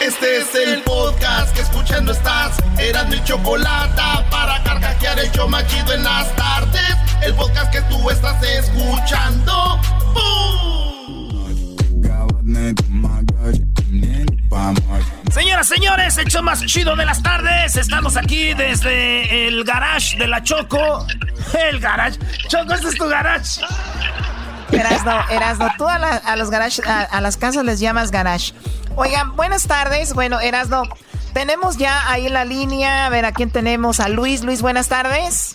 Este es el podcast que escuchando estás. Eran mi chocolate para carcajear el yo machido en las tardes. El podcast que tú estás escuchando. Señoras, señores, el show más chido de las tardes. Estamos aquí desde el garage de la Choco. El garage. Choco, este es tu garage. Erasno, Erasno, tú a, los garage, a, las casas les llamas garage. Oigan, buenas tardes. Bueno, Erasno, tenemos ya ahí la línea. A ver, ¿a quién tenemos? A Luis. Luis, buenas tardes.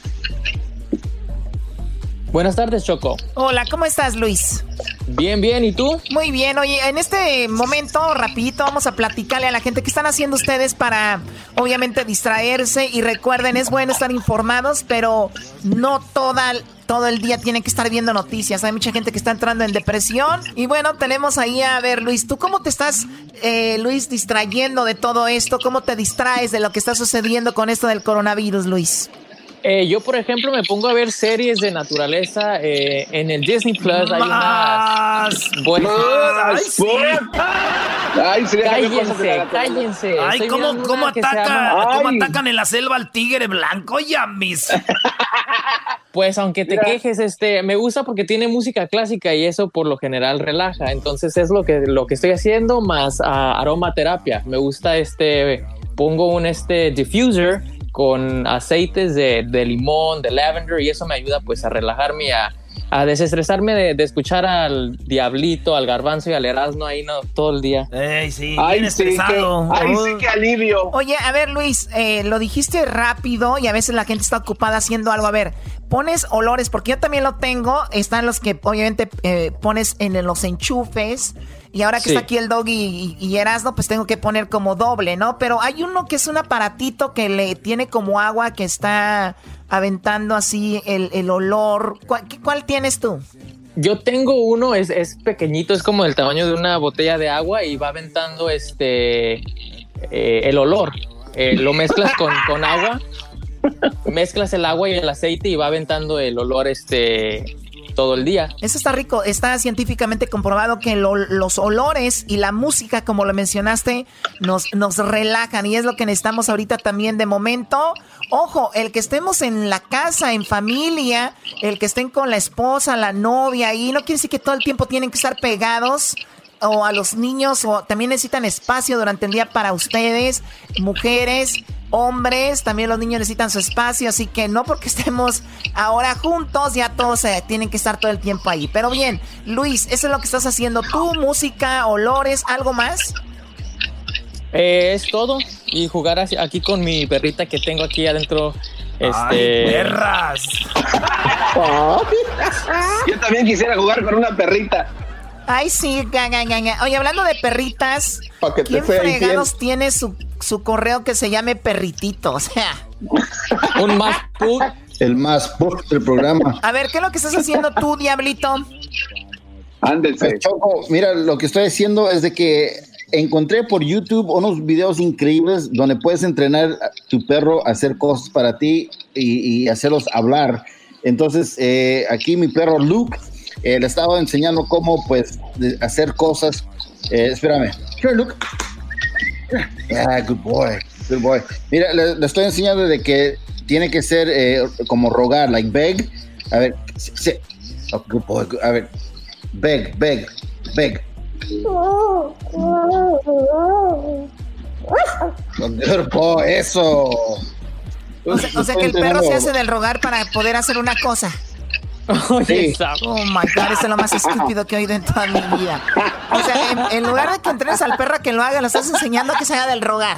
Buenas tardes, Choco. Hola, ¿cómo estás, Luis? Bien, bien, ¿y tú? Muy bien, oye, en este momento, rapidito, vamos a platicarle a la gente qué están haciendo ustedes para, obviamente, distraerse y recuerden, es bueno estar informados, pero no toda, todo el día tienen que estar viendo noticias. Hay mucha gente que está entrando en depresión y bueno, tenemos ahí a ver, Luis, ¿tú cómo te estás, eh, Luis, distrayendo de todo esto? ¿Cómo te distraes de lo que está sucediendo con esto del coronavirus, Luis? Eh, yo, por ejemplo, me pongo a ver series de naturaleza eh, en el Disney Plus. Hay unas buenas. Ay, cállense, cállense. Ay, ¿cómo, cómo, atacan en la selva al tigre blanco? Ya, mis. Pues aunque te quejes, este, me gusta porque tiene música clásica y eso por lo general relaja. Entonces es lo que, lo que estoy haciendo más uh, aromaterapia. Me gusta este, pongo un este diffuser con aceites de, limón, de lavender y eso me ayuda pues a relajarme, a, a desestresarme de, escuchar al diablito, al garbanzo y al erasno ahí no, todo el día. Ey, sí, ay, bien sí, ay, sí, qué alivio. Oye, a ver, Luis, eh, lo dijiste rápido y a veces la gente está ocupada haciendo algo. A ver, pones olores, porque yo también lo tengo. Están los que obviamente eh, pones en los enchufes. Y ahora que está aquí el dog y, y, Erasmo, pues tengo que poner como doble, ¿no? Pero hay uno que es un aparatito que le tiene como agua que está aventando así el, olor. ¿Cuál, tienes tú? Yo tengo uno, es, es pequeñito, es como del tamaño de una botella de agua y va aventando este eh, el olor. Eh, lo mezclas con, con agua, mezclas el agua y el aceite y va aventando el olor este todo el día. Eso está rico. Está científicamente comprobado que los olores y la música, como lo mencionaste, nos, nos relajan y es lo que necesitamos ahorita también de momento. Ojo, el que estemos en la casa, en familia, el que estén con la esposa, la novia, y no quiere decir que todo el tiempo tienen que estar pegados o a los niños o también necesitan espacio durante el día para ustedes, mujeres hombres, también los niños necesitan su espacio, así que no porque estemos ahora juntos, ya todos eh, tienen que estar todo el tiempo ahí. Pero bien, Luis, eso es lo que estás haciendo tú, música, olores, ¿algo más? Eh, es todo. Y jugar aquí con mi perrita que tengo aquí adentro. Este... perras! Yo también quisiera jugar con una perrita. Ay, sí, Oye, hablando de perritas, ¿quién fregados tiene su, su, correo que se llame perritito? O sea. Un más put. El más put del programa. A ver, ¿qué es lo que estás haciendo tú, Diablito? Ándense. Choco, mira, lo que estoy haciendo es de que encontré por YouTube unos videos increíbles donde puedes entrenar a tu perro a hacer cosas para ti y, hacerlos hablar. Entonces, eh, aquí mi perro Luke eh, le estaba enseñando cómo, pues, hacer cosas. Eh, espérame. Here, look. Yeah, good boy. Good boy. Mira, le, estoy enseñando de que tiene que ser eh, como rogar, like beg. A ver, sí. Oh, good boy. A ver, beg, beg, beg. Good boy, eso. O sea, o sea que el perro se hace del rogar para poder hacer una cosa. Oye, Oh my god, eso es lo más estúpido que he oído en toda mi vida. O sea, en, lugar de que entrenes al perro a que lo haga, lo estás enseñando a que se haga del rogar.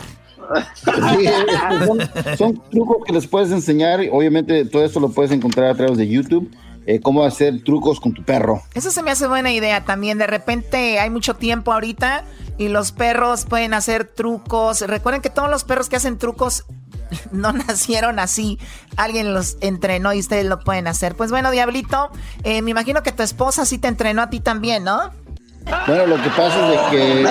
son, trucos que les puedes enseñar. Obviamente, todo esto lo puedes encontrar a través de YouTube. Eh, cómo hacer trucos con tu perro. Eso se me hace buena idea también. De repente hay mucho tiempo ahorita y los perros pueden hacer trucos. Recuerden que todos los perros que hacen trucos no nacieron así. Alguien los entrenó y ustedes lo pueden hacer. Pues bueno, Diablito, eh, me imagino que tu esposa sí te entrenó a ti también, ¿no? Bueno, lo que pasa es que...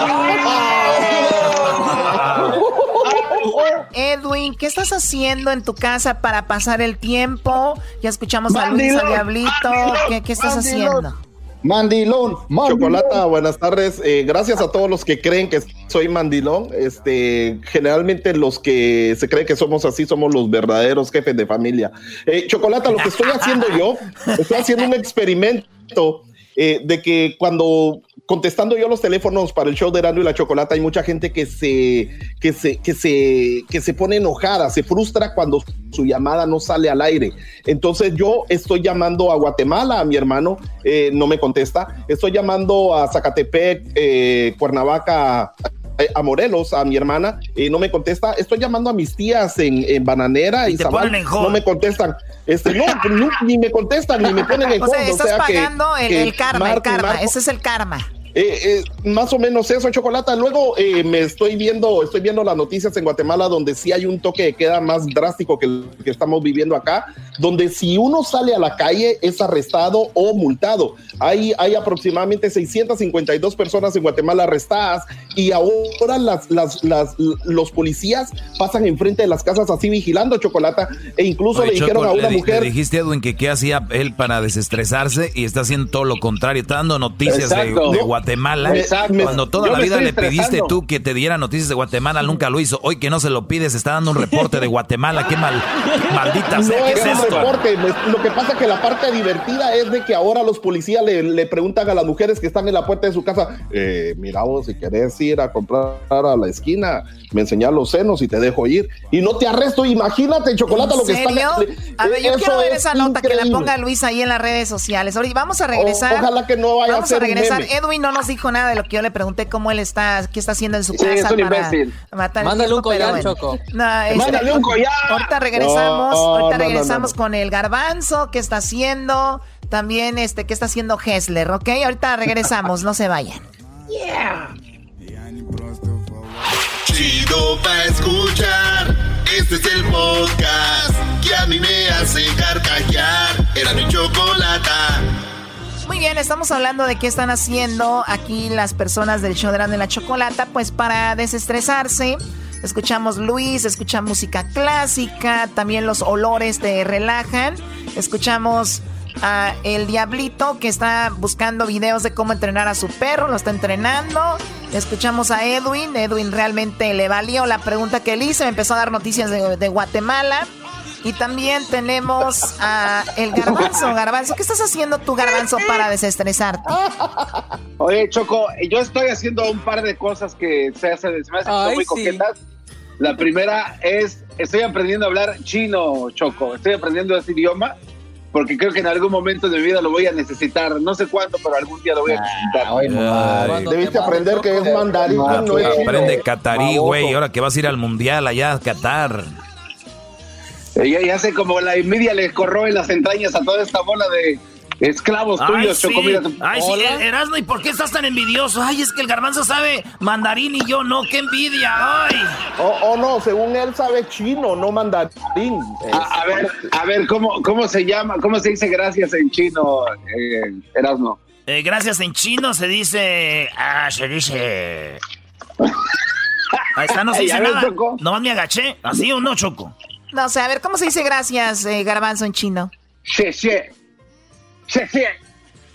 Edwin, ¿qué estás haciendo en tu casa para pasar el tiempo? Ya escuchamos a Luis, a Diablito. ¿Qué, estás haciendo? Mandilón, Chocolata, buenas tardes. Eh, gracias a todos los que creen que soy mandilón. Este, generalmente los que se creen que somos así somos los verdaderos jefes de familia. Eh, Chocolata, lo que estoy haciendo yo, estoy haciendo un experimento eh, de que cuando contestando yo los teléfonos para el show de Erasmo y la Chocolata, hay mucha gente que se, que se, que se, que se pone enojada, se frustra cuando su llamada no sale al aire. Entonces yo estoy llamando a Guatemala, a mi hermano, eh, no me contesta. Estoy llamando a Zacatepec, eh, Cuernavaca, a Morelos, a mi hermana, y no me contesta. Estoy llamando a mis tías en, Bananera y, no me contestan. Este, no, ni me contestan, ni me ponen en o sea, estás pagando el, karma, el karma, ese es el karma. Eh, eh, más o menos eso, Chocolata. Luego eh, me estoy viendo, estoy viendo las noticias en Guatemala donde sí hay un toque de queda más drástico que el que estamos viviendo acá, donde si uno sale a la calle es arrestado o multado. Hay, hay aproximadamente 652 personas en Guatemala arrestadas y ahora las, las, las, los policías pasan enfrente de las casas así vigilando, Chocolata, e incluso le dijeron a una mujer... Le dijiste, Edwin, que qué hacía él para desestresarse y está haciendo todo lo contrario, está dando noticias de, de Guatemala Guatemala. Cuando toda la vida le pediste tú que te diera noticias de Guatemala, nunca lo hizo. Hoy que no se lo pides, está dando un reporte de Guatemala. Qué mal, maldita sea. No es, esto? reporte. Lo que pasa es que la parte divertida es de que ahora los policías le, preguntan a las mujeres que están en la puerta de su casa, eh, mira vos, si querés ir a comprar a la esquina, me enseñas los senos y te dejo ir. Y no te arresto, imagínate, chocolate, lo que está... A ver, yo quiero ver esa nota que la ponga Luis ahí en las redes sociales. Ahorita vamos a regresar. ojalá que no vaya vamos a, a regresar. Edwin no nos dijo nada de lo que yo le pregunté cómo él está, qué está haciendo en su casa. Es un imbécil. Mándale un collar, Choco. Mándale un collar. Ahorita regresamos, ahorita regresamos con el garbanzo, qué está haciendo, también este, qué está haciendo Hessler, ¿ok? Ahorita regresamos, no se vayan. Yeah. Chido pa escuchar, este es el podcast que a mí me hace carcajear. Era mi chocolata. Muy bien, estamos hablando de qué están haciendo aquí las personas del show de la, la chocolata, pues para desestresarse. Escuchamos Luis, escuchamos música clásica, también los olores te relajan. Escuchamos a El Diablito que está buscando videos de cómo entrenar a su perro, lo está entrenando. Escuchamos a Edwin, Edwin realmente le valió la pregunta que él hizo, me empezó a dar noticias de Guatemala. Y también tenemos a el garbanzo. Garbanzo, ¿qué estás haciendo tú, garbanzo, para desestresarte? Oye, Choco, yo estoy haciendo un par de cosas que se, hacen, se me hacen muy coquetas. La primera es, estoy aprendiendo a hablar chino, Choco. Estoy aprendiendo ese idioma porque creo que en algún momento de mi vida lo voy a necesitar. No sé cuándo, pero algún día lo voy a necesitar. Debiste aprender que es mandarín, no, no es Aprende catarí, güey. Ahora que vas a ir al mundial allá a Qatar. Ya, ya sé como la envidia le corroe las entrañas a toda esta bola de esclavos tuyos, sí. Ay, sí, Erasmo, ¿y por qué estás tan envidioso? Ay, es que el garbanzo sabe mandarín y yo no, qué envidia, ay. Oh, oh no, según él sabe chino, no mandarín. A, ver, a ver, ¿cómo, ¿cómo se llama, cómo se dice gracias en chino, eh, Erasmo? Eh, gracias en chino se dice, ah, se dice... Ahí está, no se dice nada. Nomás me agaché, ¿así o no, Choco? No sé, a ver, ¿cómo se dice gracias, eh, garbanzo, en chino? Sí, sí. Sí, sí.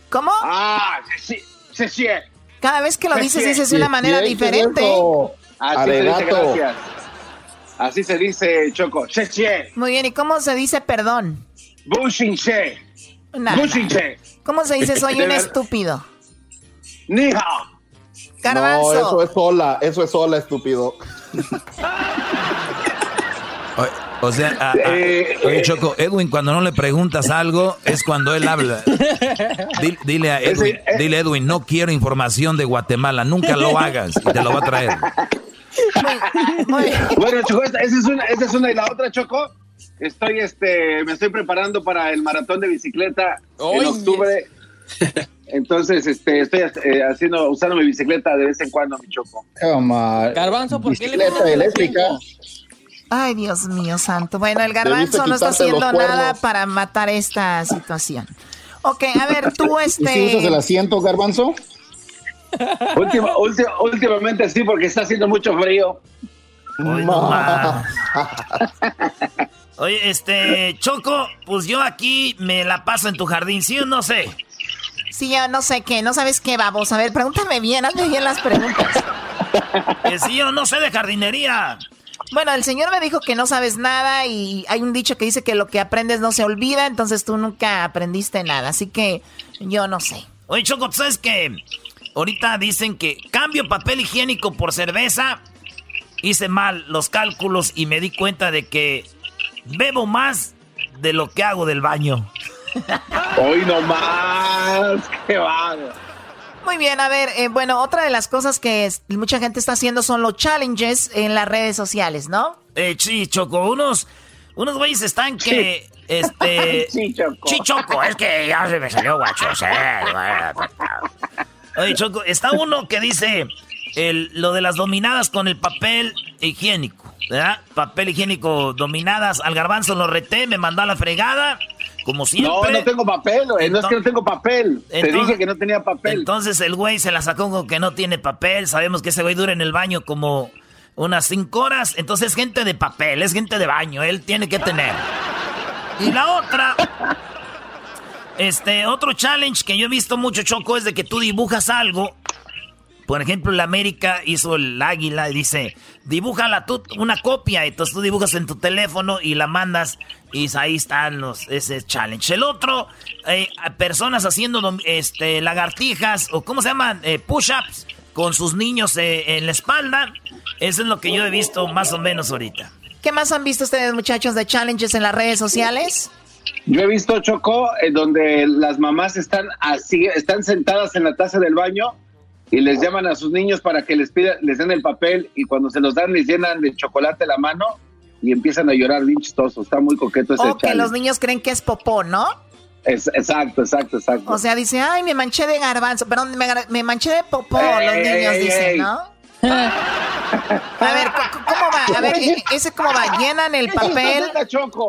¿Cómo? Ah, sí, sí, sí. Cada vez que lo dices, dices de una manera diferente. Así se dice gracias. Así se dice, Choco. Sí, sí. Muy bien, ¿y cómo se dice perdón? Bushinche. Bushinche. ¿Cómo se dice soy un estúpido? Nija. Garbanzo. No, eso es sola, eso es sola, estúpido. O sea, eh, oye Choco, Edwin, cuando no le preguntas algo es cuando él habla. Dile, a Edwin, eh, dile Edwin, no quiero información de Guatemala, nunca lo hagas y te lo va a traer. Bueno, Choco, esa es una, esa es una y la otra, Choco. Estoy, este, me estoy preparando para el maratón de bicicleta en octubre. Entonces, este, estoy eh, haciendo, usando mi bicicleta de vez en cuando, mi Choco. Garbanzo, ¿por qué le eléctrica? Ay, Dios mío santo. Bueno, el garbanzo no está haciendo nada para matar esta situación. Ok, a ver, tú este... ¿Y si usas el asiento, garbanzo? últimamente sí, porque está haciendo mucho frío. Oye, este, Choco, pues yo aquí me la paso en tu jardín, ¿sí o no sé? Sí, yo no sé qué, no sabes qué, vamos. A ver, pregúntame bien, hazme bien las preguntas. que sí, yo no sé de jardinería. Bueno, el señor me dijo que no sabes nada y hay un dicho que dice que lo que aprendes no se olvida, entonces tú nunca aprendiste nada, así que yo no sé. Oye, Choco, ¿sabes qué? Ahorita dicen que cambio papel higiénico por cerveza. Hice mal los cálculos y me di cuenta de que bebo más de lo que hago del baño. Hoy no más, qué va. Muy bien, a ver, eh, bueno, otra de las cosas que mucha gente está haciendo son los challenges en las redes sociales, ¿no? Eh, sí, Choco, unos, unos güeyes están que, este... sí, Choco. Sí, Choco, es que ya se me salió guacho, Oye, Choco, está uno que dice el, lo de las dominadas con el papel higiénico, ¿verdad? Papel higiénico dominadas, al garbanzo lo reté, me mandó a la fregada como siempre. No, no tengo papel, güey. no es que no tengo papel. Te dije que no tenía papel. Entonces el güey se la sacó con que no tiene papel. Sabemos que ese güey dura en el baño como unas cinco horas. Entonces es gente de papel, es gente de baño. Él tiene que tener. Y la otra. Este, otro challenge que yo he visto mucho, Choco, es de que tú dibujas algo por ejemplo, la América hizo el águila y dice, dibújala tú una copia. Entonces tú dibujas en tu teléfono y la mandas y ahí están los, ese challenge. El otro, eh, personas haciendo este, lagartijas o ¿cómo se llaman? Eh, push-ups con sus niños eh, en la espalda. Eso es lo que yo he visto más o menos ahorita. ¿Qué más han visto ustedes, muchachos, de challenges en las redes sociales? Yo he visto, Choco, donde las mamás están así, están sentadas en la taza del baño y les llaman a sus niños para que les pida, les den el papel y cuando se los dan les llenan de chocolate la mano y empiezan a llorar bien chistoso. Está muy coqueto ese O que los niños creen que es popó, ¿no? Es, exacto, exacto, exacto. O sea, dice, ay, me manché de garbanzo, perdón, me, manché de popó, los niños dicen, ¿no? a ver, ¿cómo va? A ver, e, ese cómo va, llenan el papel,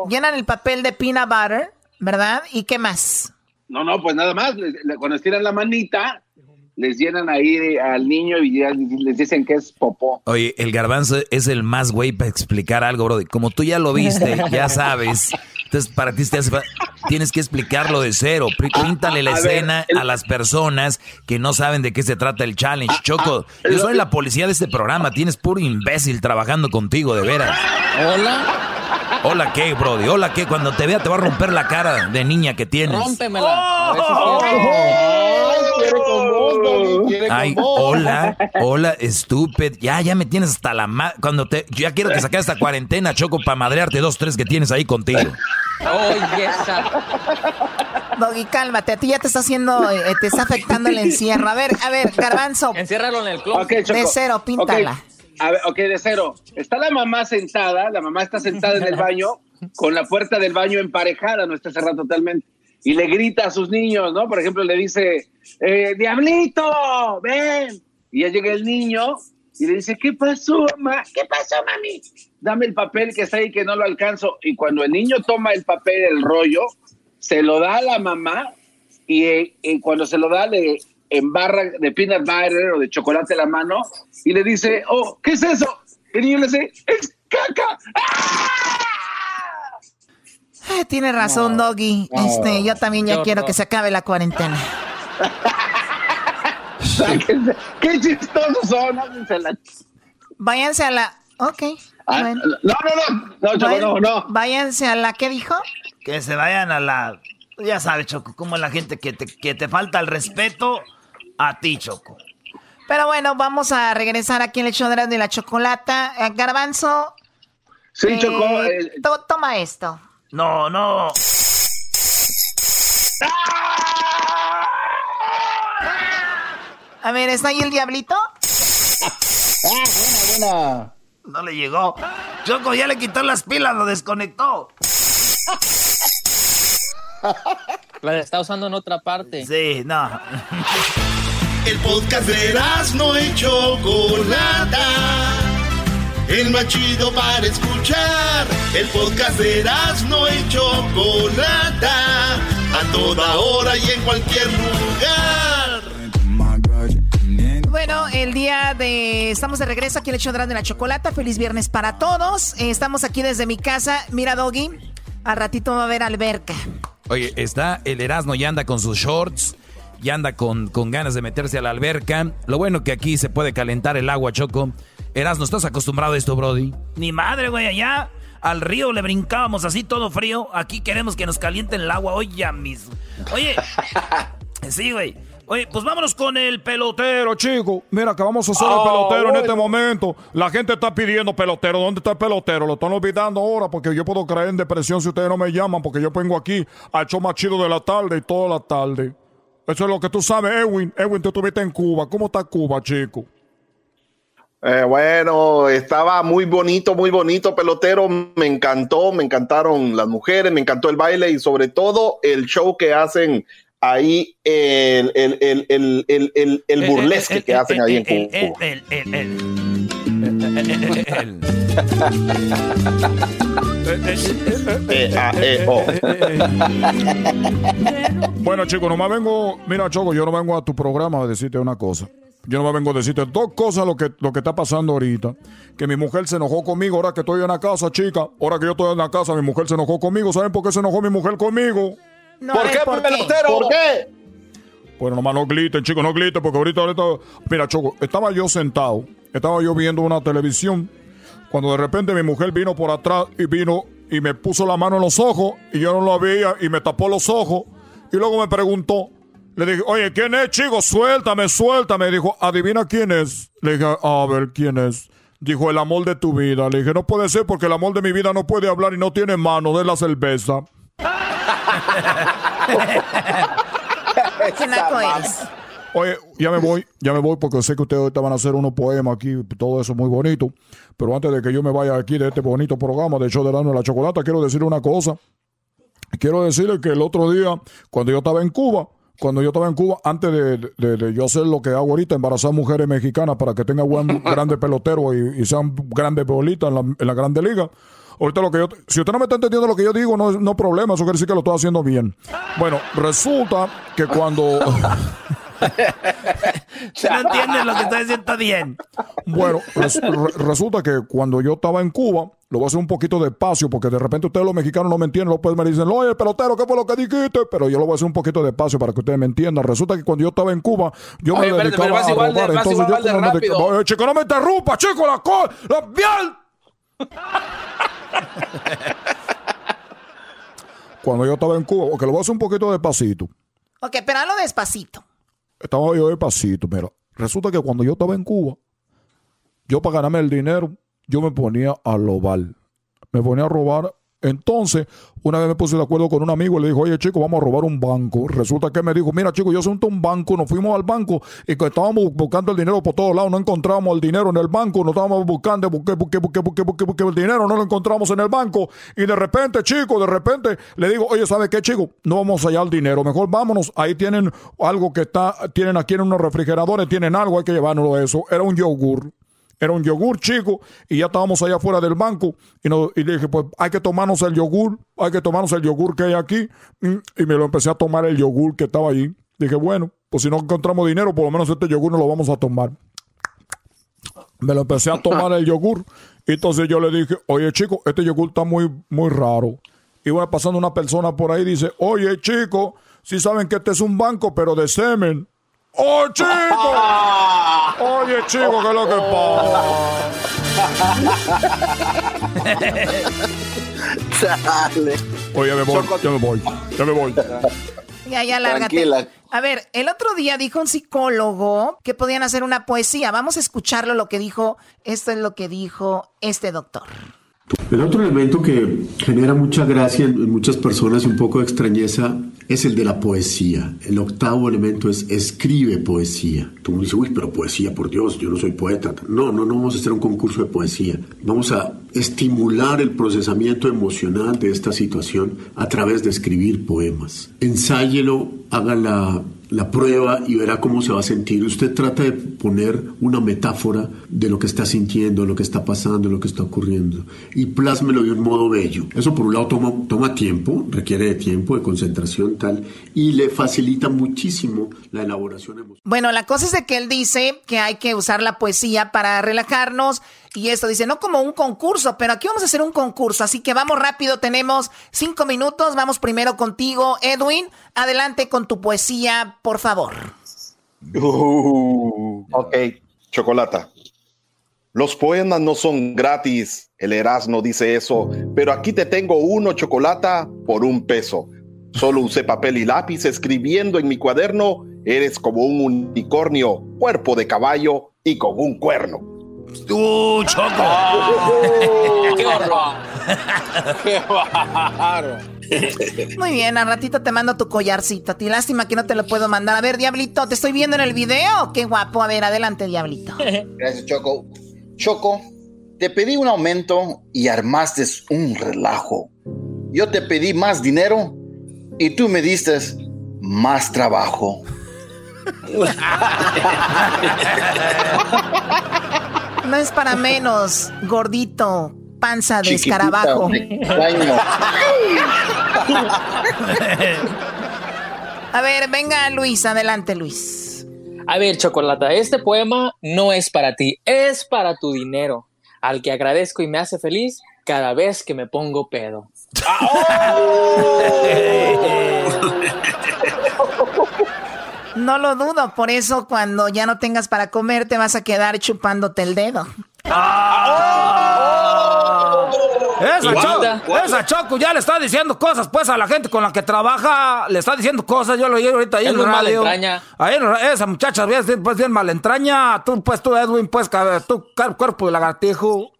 llenan el papel de peanut butter, ¿verdad? ¿Y qué más? No, no, pues nada más, cuando estiran la manita, les llenan ahí al niño y ya les dicen que es popó. Oye, el garbanzo es el más güey para explicar algo, bro. Como tú ya lo viste, ya sabes. Entonces, para ti tienes que explicarlo de cero. Píntale la escena a las personas que no saben de qué se trata el challenge. Ah, Choco, ah, yo soy la policía de este programa. Tienes puro imbécil trabajando contigo, de veras. Hola. Hola, ¿qué, Brody? Hola, ¿qué? Cuando te vea te va a romper la cara de niña que tienes. Rómpemela. Oh, Ay, hola, hola, estúpido. Ya, ya me tienes hasta la ma Cuando te. Yo ya quiero que saques esta cuarentena, Choco, para madrearte dos, tres que tienes ahí contigo. Oye, Doggy, cálmate. A ti ya te está haciendo. Eh, te está afectando el encierro. A ver, a ver, Garbanzo. Enciérralo en el club. de cero, píntala. A ver, ok, de cero. Está la mamá sentada, la mamá está sentada en el baño, con la puerta del baño emparejada, no está cerrada totalmente y le grita a sus niños, ¿no? Por ejemplo, le dice, eh, Diablito, ven. Y ya llega el niño y le dice, ¿qué pasó, mamá? ¿Qué pasó, mami? Dame el papel que está ahí que no lo alcanzo. Y cuando el niño toma el papel, el rollo, se lo da a la mamá y, cuando se lo da le embarra de peanut butter o de chocolate la mano y le dice, oh, ¿qué es eso? Y el niño le dice, es caca. ¡Ah! Eh, tiene razón, Doggy. Este, yo también ya quiero que se acabe la cuarentena. qué, chistosos son. Váyanse a la. Ok. Ah, no, no, no. No, no, no. Váyanse a la. ¿Qué dijo? Que se vayan a la. Ya sabes, Choco, como la gente que te, que te falta el respeto a ti, Choco. Pero bueno, vamos a regresar aquí en el show de la chocolata. Eh, Garbanzo. Sí, Choco. Eh, toma esto. No, no. A ver, ¿está ahí el diablito? Ah, buena, buena. No le llegó. Choco ya le quitó las pilas, lo desconectó. La está usando en otra parte. Sí, no. El podcast de no hecho Chocolata el más chido para escuchar. El podcast de no y Chocolata, a toda hora y en cualquier lugar. Bueno, el día de... Estamos de regreso aquí en el de la Chocolata. Feliz viernes para todos. Eh, estamos aquí desde mi casa. Mira, Doggy, al ratito va a haber alberca. Oye, está el Erasmo y anda con sus shorts ya anda con, con ganas de meterse a la alberca. Lo bueno que aquí se puede calentar el agua, Choco. Eras, ¿no estás acostumbrado a esto, Brody? Ni madre, güey, allá al río le brincábamos así todo frío. Aquí queremos que nos calienten el agua hoy ya mismo. Oye, sí, güey. Oye, pues vámonos con el pelotero, chico. Mira, que vamos a hacer el ah, pelotero en este momento. La gente está pidiendo pelotero. ¿Dónde está el pelotero? Lo están olvidando ahora porque yo puedo caer en depresión si ustedes no me llaman porque yo vengo aquí al show más chido de la tarde y toda la tarde. Eso es lo que tú sabes, Edwin. Edwin, tú estuviste en Cuba. ¿Cómo está Cuba, chico? Eh, bueno, estaba muy bonito, muy bonito, pelotero. Me encantó, me encantaron las mujeres, me encantó el baile y sobre todo el show que hacen ahí, el, el, el, el burlesque que hacen ahí en Cuba. Bueno, chicos, nomás vengo. Mira, Choco, yo no vengo a tu programa a decirte una cosa. Yo no me vengo a decirte dos cosas lo que, lo que está pasando ahorita. Que mi mujer se enojó conmigo ahora que estoy en la casa, chica. Ahora que yo estoy en la casa, mi mujer se enojó conmigo. ¿Saben por qué se enojó mi mujer conmigo? ¿Por, qué, ¿por, pelotero? ¿Por qué? Bueno, nomás no griten, chicos, no griten, porque ahorita, ahorita. Mira, Choco, estaba yo sentado, estaba yo viendo una televisión, cuando de repente mi mujer vino por atrás y vino y me puso la mano en los ojos y yo no lo veía y me tapó los ojos y luego me preguntó, le dije, oye, ¿quién es, chico? Suéltame, suéltame. Dijo, adivina quién es. Le dije, a ver, ¿quién es? Dijo, el amor de tu vida. Le dije, no puede ser porque el amor de mi vida no puede hablar y no tiene mano de la cerveza. ¿Qué naco es? Oye, ya me voy, ya me voy porque sé que ustedes ahorita van a hacer unos poemas aquí, todo eso muy bonito. Pero antes de que yo me vaya aquí de este bonito programa de show de la, de la chocolata, quiero decirle una cosa. Quiero decirle que el otro día, cuando yo estaba en Cuba, cuando yo estaba en Cuba, antes de, yo hacer lo que hago ahorita, embarazar mujeres mexicanas para que tengan buen, grandes peloteros y, sean grandes bolitas en la, en la grande liga. Ahorita lo que yo, si usted no me está entendiendo lo que yo digo, no, no problema, eso quiere decir que lo estoy haciendo bien. Bueno, resulta que cuando... no entiendes lo que está diciendo bien. Bueno, resulta que cuando yo estaba en Cuba, lo voy a hacer un poquito despacio, porque de repente ustedes los mexicanos no me entienden, los pues me dicen, oye, pelotero, ¿qué fue lo que dijiste? Pero yo lo voy a hacer un poquito despacio para que ustedes me entiendan. Resulta que cuando yo estaba en Cuba, yo me dedicaba a robar, entonces yo como me chico, no me interrumpa, chico, la cosa, la bien. cuando yo estaba en Cuba, porque lo voy a hacer un poquito despacito. Ok, pero hazlo despacito. Estaba yo despacito, mira. Resulta que cuando yo estaba en Cuba, yo para ganarme el dinero, yo me ponía a robar. Me ponía a robar entonces, una vez me puse de acuerdo con un amigo y le dijo, oye chico, vamos a robar un banco. Resulta que me dijo, mira chico, yo soy un banco, nos fuimos al banco y que estábamos buscando el dinero por todos lados, no encontrábamos el dinero en el banco, nos estábamos buscando, busqué, busqué, busqué, busqué, busqué, busqué el dinero, no lo encontramos en el banco. Y de repente, chico, de repente le digo, oye, ¿sabe qué chico? No vamos allá al dinero, mejor vámonos, ahí tienen algo que está, tienen aquí en unos refrigeradores, tienen algo, hay que llevárnoslo eso. Era un yogur. Era un yogur chico y ya estábamos allá afuera del banco y, y le dije, pues hay que tomarnos el yogur, hay que tomarnos el yogur que hay aquí y me lo empecé a tomar el yogur que estaba allí. Dije, bueno, pues si no encontramos dinero, por lo menos este yogur no lo vamos a tomar. Me lo empecé a tomar el yogur y entonces yo le dije, oye chico, este yogur está muy, muy raro. Y va pasando una persona por ahí y dice, oye chico, si saben que este es un banco, pero de semen. ¡Oh, chico! Oye, chico, ¿qué es lo que pasa? Oye, ya me voy, ya me voy, ya me voy. Ya, ya, lárgate. A ver, el otro día dijo un psicólogo que podían hacer una poesía. Vamos a escucharlo lo que dijo. Esto es lo que dijo este doctor. El otro elemento que genera mucha gracia en muchas personas y un poco de extrañeza es el de la poesía. El octavo elemento es escribe poesía. Tú me dices, uy, pero poesía, por Dios, yo no soy poeta. No, no, no vamos a hacer un concurso de poesía. Vamos a estimular el procesamiento emocional de esta situación a través de escribir poemas. Ensáyelo, haga la la prueba y verá cómo se va a sentir. Usted trata de poner una metáfora de lo que está sintiendo, lo que está pasando, lo que está ocurriendo y plásmelo de un modo bello. Eso por un lado toma, toma tiempo, requiere de tiempo, de concentración tal y le facilita muchísimo la elaboración emocional. Bueno, la cosa es de que él dice que hay que usar la poesía para relajarnos Y esto dice, no como un concurso, pero aquí vamos a hacer un concurso. Así que vamos rápido, tenemos cinco minutos. Vamos primero contigo, Edwin. Adelante con tu poesía, por favor. Uh, ok, chocolata. Los poemas no son gratis, el Erasmo dice eso, pero aquí te tengo uno, chocolata, por un peso. Solo usé papel y lápiz escribiendo en mi cuaderno, eres como un unicornio, cuerpo de caballo y con un cuerno. ¡Uh, Choco! ¡Qué horror! ¡Qué barro! Muy bien, al ratito te mando tu collarcito. ti lástima que no te lo puedo mandar. A ver, Diablito, ¿te estoy viendo en el video? Qué guapo. A ver, adelante, Diablito. Gracias, Choco. Choco, te pedí un aumento y armaste un relajo. Yo te pedí más dinero y tú me diste más trabajo. No es para menos, gordito, panza de escarabajo. A ver, venga Luis, adelante Luis. A ver, Chocolata, este poema no es para ti, es para tu dinero, al que agradezco y me hace feliz cada vez que me pongo pedo. No lo dudo, por eso cuando ya no tengas para comer te vas a quedar chupándote el dedo. ¡Ah! Esa, Choco, esa Choco ya le está diciendo cosas pues a la gente con la que trabaja, le está diciendo cosas, yo lo oí ahorita ahí en el radio. Ahí esa muchacha bien, pues bien malentraña, tú pues tú Edwin pues tú cuerpo de lagartijo.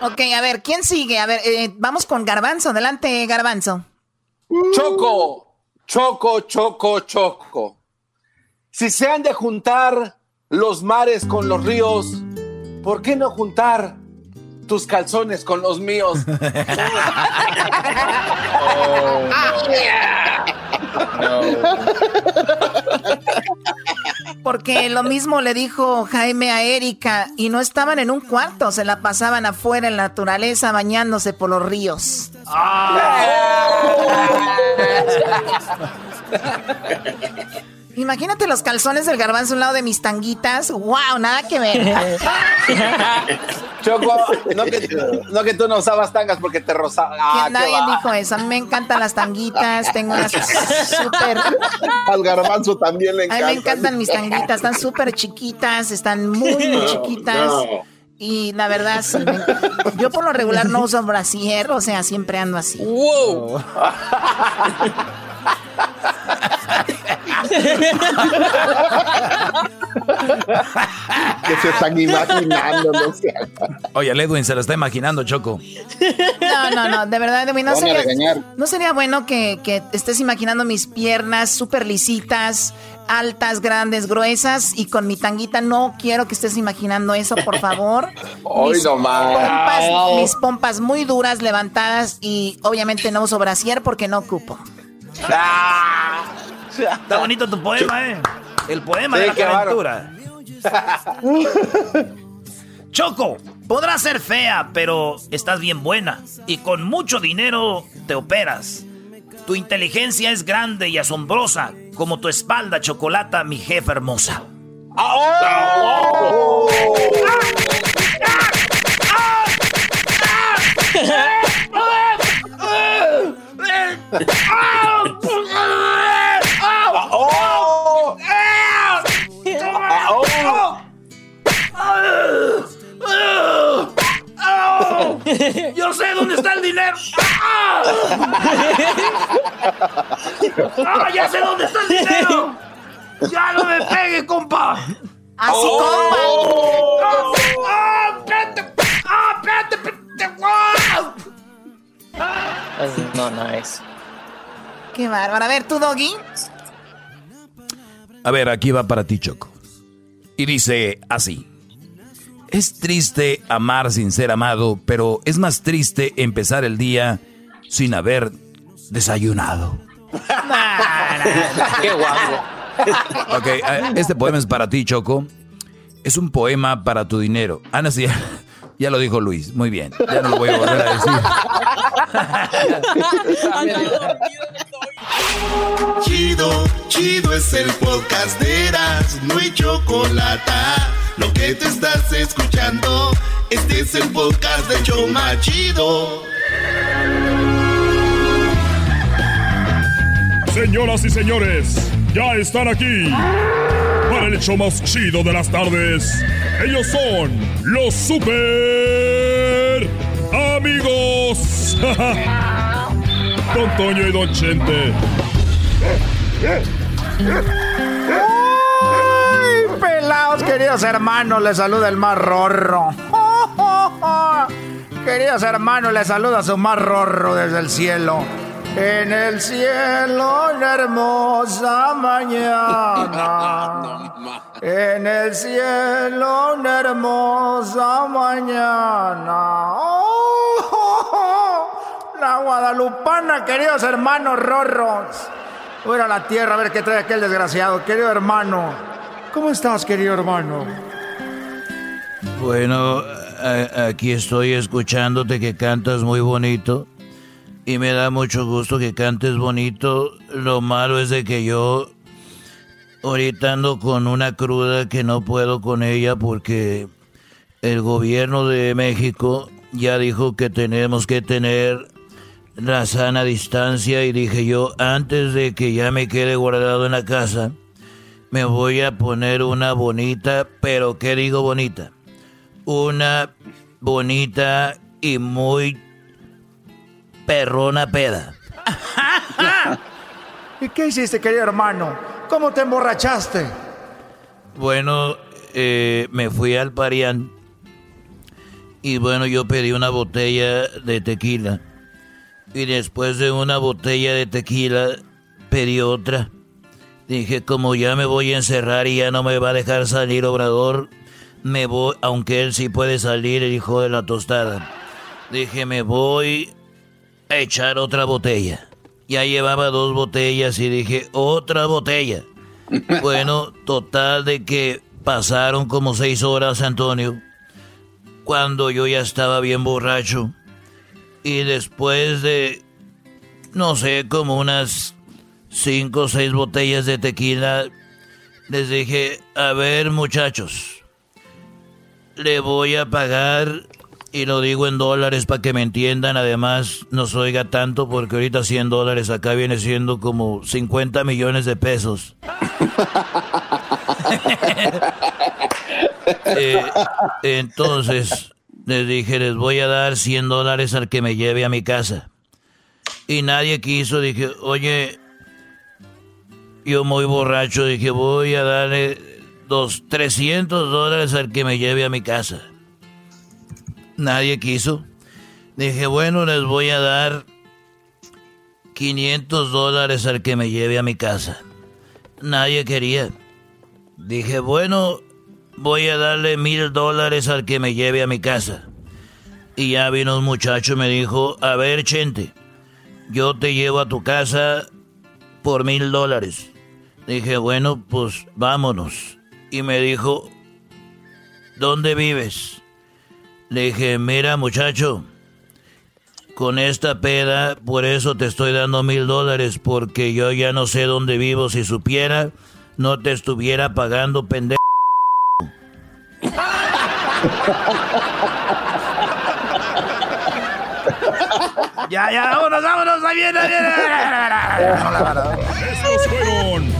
ok, a ver, ¿quién sigue? A ver, eh, vamos con Garbanzo, adelante Garbanzo. Choco, choco, choco, choco. Si se han de juntar los mares con los ríos, ¿por qué no juntar tus calzones con los míos? Porque lo mismo le dijo Jaime a Erika y no estaban en un cuarto, se la pasaban afuera en la naturaleza bañándose por los ríos. Imagínate los calzones del garbanzo a un lado de mis tanguitas. ¡Wow! Nada que ver. Choco, no que, tú no usabas tangas porque te rozaba. Ah, nadie dijo eso. A mí me encantan las tanguitas. Tengo unas súper. Al garbanzo también le encantan. A mí me encantan mis tanguitas. Están súper chiquitas. Están muy, muy chiquitas. Y la verdad, yo por lo regular no uso brasier, o sea, siempre ando así. ¡Wow! que se están imaginando, no sé. Oye, Edwin se lo está imaginando, Choco. No, no, no, de verdad, Edwin, no, sería, no sería bueno que, que estés imaginando mis piernas súper lisitas, altas, grandes, gruesas y con mi tanguita. No quiero que estés imaginando eso, por favor. Hoy mis, pompas, mis pompas muy duras, levantadas y obviamente no uso brasier porque no ocupo. Ah. Está bonito tu poema, ¿eh? El poema de la aventura. Choco, podrás ser fea, pero estás bien buena. Y con mucho dinero te operas. Tu inteligencia es grande y asombrosa, como tu espalda chocolata, mi jefa hermosa. ¡Oh! ¡Yo sé dónde está el dinero! ¡Ah! ¡Ah! ¡Ya sé dónde está el dinero! ¡Ya no me pegue, compa! ¡Así, compa! ¡Ah! ¡Ah! ¡Espérate! ¡Ah! ¡Espérate! No, no es. Qué bárbaro. A ver, tú, Doggy. A ver, aquí va para ti, Choco. Y dice así. Es triste amar sin ser amado, pero es más triste empezar el día sin haber desayunado. Qué guapo. Ok, eh, este poema es para ti, Choco. Es un poema para tu dinero. Ana, sí, ya lo dijo Luis. Muy bien. Ya no lo voy a volver a decir. Chido, chido es el podcast de Eras, no hay chocolate. Lo que te estás escuchando, este es el podcast de Choma Chido. Señoras y señores, ya están aquí para el hecho más chido de las tardes. Ellos son los super amigos. Don Toño y Don Chente. ¡Ay, pelados, queridos hermanos! Les saluda el más rorro. Queridos hermanos, les saluda su más rorro desde el cielo. En el cielo, una hermosa mañana. En el cielo, una hermosa mañana. la guadalupana, queridos hermanos rorros. Voy a la tierra a ver qué trae aquel desgraciado. Querido hermano, ¿cómo estás, querido hermano? Bueno, aquí estoy escuchándote que cantas muy bonito y me da mucho gusto que cantes bonito. Lo malo es de que yo ahorita ando con una cruda que no puedo con ella porque el gobierno de México ya dijo que tenemos que tener la sana distancia y dije yo, antes de que ya me quede guardado en la casa, me voy a poner una bonita, pero ¿qué digo bonita? Una bonita y muy perrona peda. ¿Y qué hiciste, querido hermano? ¿Cómo te emborrachaste? Bueno, eh, me fui al Parián y bueno, yo pedí una botella de tequila. Y después de una botella de tequila, pedí otra. Dije, como ya me voy a encerrar y ya no me va a dejar salir Obrador, me voy, aunque él sí puede salir, el hijo de la tostada. Dije, me voy echar otra botella. Ya llevaba dos botellas y dije, otra botella. bueno, total de que pasaron como seis horas, Antonio, cuando yo ya estaba bien borracho. Y después de, no sé, como unas cinco o seis botellas de tequila, les dije, a ver muchachos, le voy a pagar y lo digo en dólares para que me entiendan, además no se oiga tanto porque ahorita 100 dólares acá viene siendo como 50 millones de pesos. Eh, entonces les dije, les voy a dar 100 dólares al que me lleve a mi casa. Y nadie quiso, dije, oye, yo muy borracho, dije, voy a darle dos, 300 dólares al que me lleve a mi casa. Nadie quiso. Dije, bueno, les voy a dar 500 dólares al que me lleve a mi casa. Nadie quería. Dije, bueno, voy a darle mil dólares al que me lleve a mi casa. Y ya vino un muchacho y me dijo, a ver, Chente, yo te llevo a tu casa por mil dólares. Dije, bueno, pues vámonos. Y me dijo, ¿dónde vives? Le dije, mira muchacho, con esta peda, por eso te estoy dando mil dólares, porque yo ya no sé dónde vivo. Si supiera, no te estuviera pagando, pendejo. ya, ya, vámonos, vámonos, ahí viene, ahí viene. Estos fueron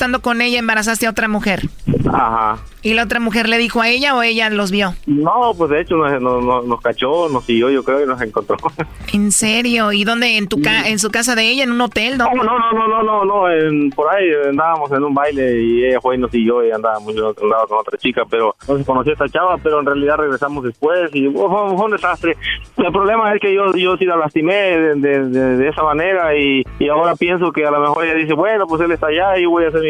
estando con ella embarazaste a otra mujer. Ajá. ¿Y la otra mujer le dijo a ella o ella los vio? No, pues de hecho nos, nos, cachó, nos siguió, yo creo, y nos encontró. ¿En serio? ¿Y dónde? ¿En tu ca en su casa de ella? ¿En un hotel? No, no, no, no, no, no, no por ahí andábamos en un baile y ella fue y nos siguió y andábamos, yo andaba con otra chica, pero no se conoció a esta chava, pero en realidad regresamos después y fue, un desastre. El problema es que yo, yo sí la lastimé de, de, esa manera y, y, ahora pienso que a lo mejor ella dice, bueno, pues él está allá y voy a hacer mi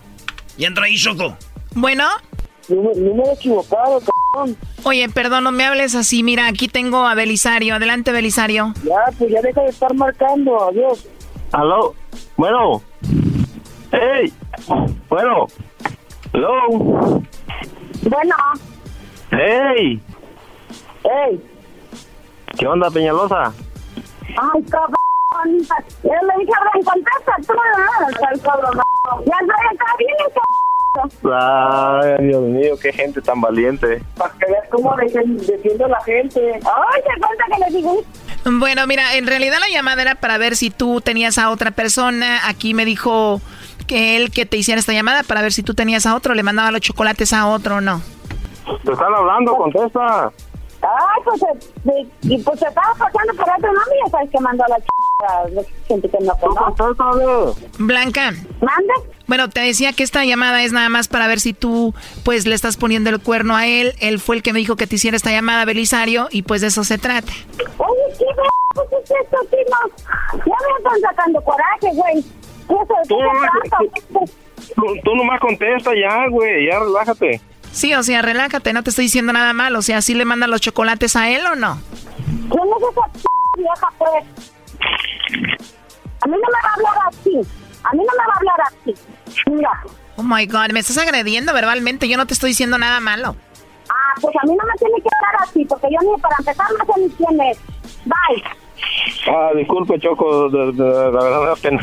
Y entra ahí, Choco. Bueno. No, me he equivocado, cabrón. Oye, perdón, no me hables así. Mira, aquí tengo a Belisario. Adelante, Belisario. Ya, pues ya deja de estar marcando. Adiós. Aló. Bueno. Hey. Bueno. Hello. Bueno. Hey. Hey. ¿Qué onda, Peñalosa? Ay, cabrón. Yo le dije, ven, contesta tú, ¿no? cabrón. Ya estoy acá Ay, Dios mío, qué gente tan valiente. Para que veas cómo defiende la gente. Ay, qué cuenta que le digo. Bueno, mira, en realidad la llamada era para ver si tú tenías a otra persona. Aquí me dijo que él que te hiciera esta llamada para ver si tú tenías a otro, le mandaba los chocolates a otro o no. Te están hablando, contesta. Ay, pues, y pues se estaba pasando por otro nombre y ya sabes que mandó a la ch... gente que no conoce. Blanca. ¿Mande? Bueno, te decía que esta llamada es nada más para ver si tú, pues, le estás poniendo el cuerno a él. Él fue el que me dijo que te hiciera esta llamada, Belisario, y pues de eso se trata. Oye, ¿qué es esto, Tino? Ya me están sacando coraje, güey. Tú nomás, tú nomás contesta ya, güey, ya relájate. Sí, o sea, relájate, no te estoy diciendo nada mal. O sea, ¿sí le mandan los chocolates a él o no? ¿Quién es esa vieja, pues? A mí no me va a hablar así. A mí no me va a hablar así. Mira. Oh my God, me estás agrediendo verbalmente. Yo no te estoy diciendo nada malo. Ah, pues a mí no me tiene que hablar así, porque yo ni para empezar no sé ni quién es. Bye. Ah, disculpe, Choco, de, de, la verdad me da pena.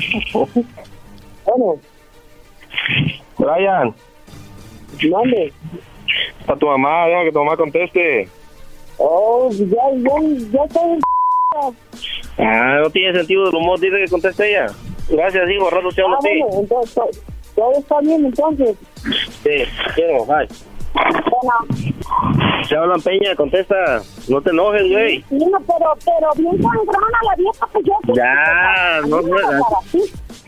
bueno. Brian. ¿Dónde? Está tu mamá, deja que tu mamá conteste. Oh, ya, ya, ya estoy... Ah, no tiene sentido del humor, dice que conteste ella. Gracias, hijo, rato te hablo ah, bueno, entonces, todo está bien, entonces. Sí, quiero, bye. Bueno. Se hablan Peña, contesta. No te enojes, güey. Sí, no, pero, pero bien sangrona la vieja, pues yo... Ya, no, no,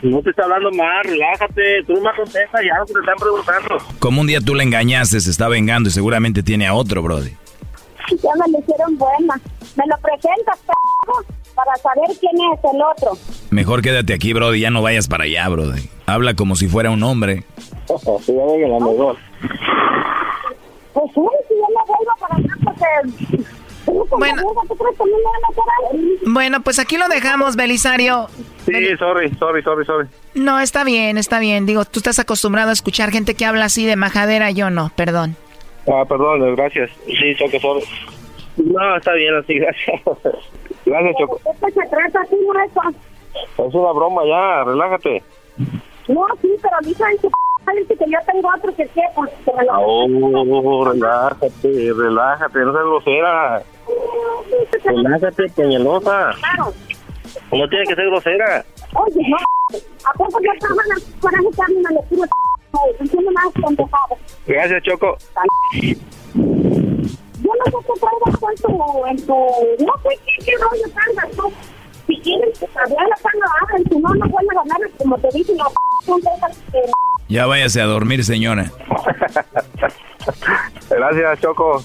no te está hablando mal, relájate. Tú no me contestas ya lo que te están preguntando. Como un día tú le engañaste, se está vengando y seguramente tiene a otro, brody. Ya me lo hicieron buena. Me lo presentas, para saber quién es el otro. Mejor quédate aquí, brody. Ya no vayas para allá, brody. Habla como si fuera un hombre. sí, ya venga, la mejor. Pues sí, si yo me vuelvo para allá porque... Bueno, bueno, pues aquí lo dejamos, Belisario. Sí, sorry, sorry, sorry, sorry. No, está bien, está bien. Digo, tú estás acostumbrado a escuchar gente que habla así de majadera, yo no, perdón. Ah, perdón, gracias. Sí, Choco, sorry. No, está bien así, gracias. gracias, Choco. ¿Qué se trata así? Es una broma ya, relájate. No, sí, pero dice dice que yo tengo otro que qué, pues que me lo... Oh, relájate, relájate, no seas grosera. Relájate, peñalosa. Claro. No tiene que ser grosera. Oye, no, ¿a poco yo estaba con ese camino le tiro entiendo más contestado? Gracias, Choco. Yo no sé qué traigas en tu, en tu, no sé qué, qué rollo traigas tú. Si quieres hablar la tanga, habla, si no, no vuelve a ganar, como te dije, no, son cosas que... Ya váyase a dormir, señora. Gracias, Choco.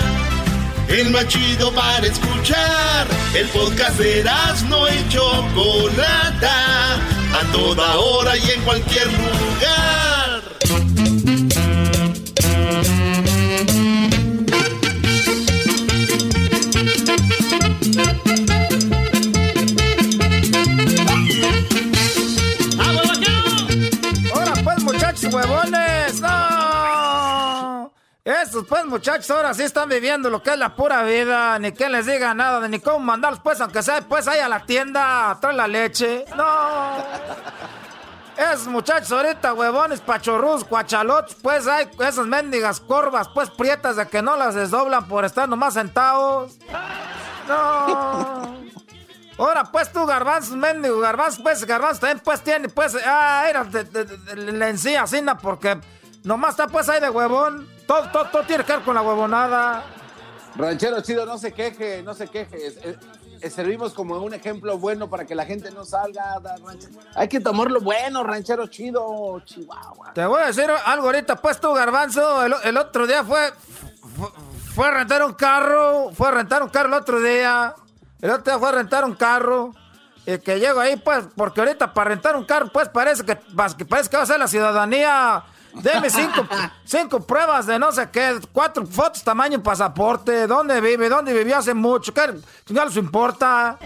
el más chido para escuchar. El podcast de no y Chocolata, a toda hora y en cualquier lugar. ¡Ahora pues, muchachos huevones! Estos pues muchachos ahora sí están viviendo lo que es la pura vida, ni que les diga nada, ni cómo mandarlos pues, aunque sea pues ahí a la tienda, trae la leche. No. Esos muchachos ahorita, huevones, pachorrus, cuachalotes, pues hay esas mendigas corvas, pues prietas de que no las desdoblan por estar nomás sentados. No. Ahora pues tú, garbanzos, mendigo, garbanzos, pues, garbanzos también pues tiene, pues, ah, era de, la encía, así, porque nomás está pues ahí de huevón. Todo, todo, tiene que ver con la huevonada. Ranchero chido, no se queje, no se queje. servimos como un ejemplo bueno para que la gente no salga. Hay que tomarlo bueno, ranchero chido, Chihuahua. Te voy a decir algo ahorita, pues tú, Garbanzo. El, otro día fue, fue, a rentar un carro. Fue a rentar un carro el otro día. El otro día fue a rentar un carro. Y que llego ahí, pues, porque ahorita para rentar un carro, pues parece que parece que va a ser la ciudadanía Deme cinco, cinco pruebas de no sé qué, cuatro fotos tamaño pasaporte, dónde vive, dónde vivió hace mucho, ¿qué les importa?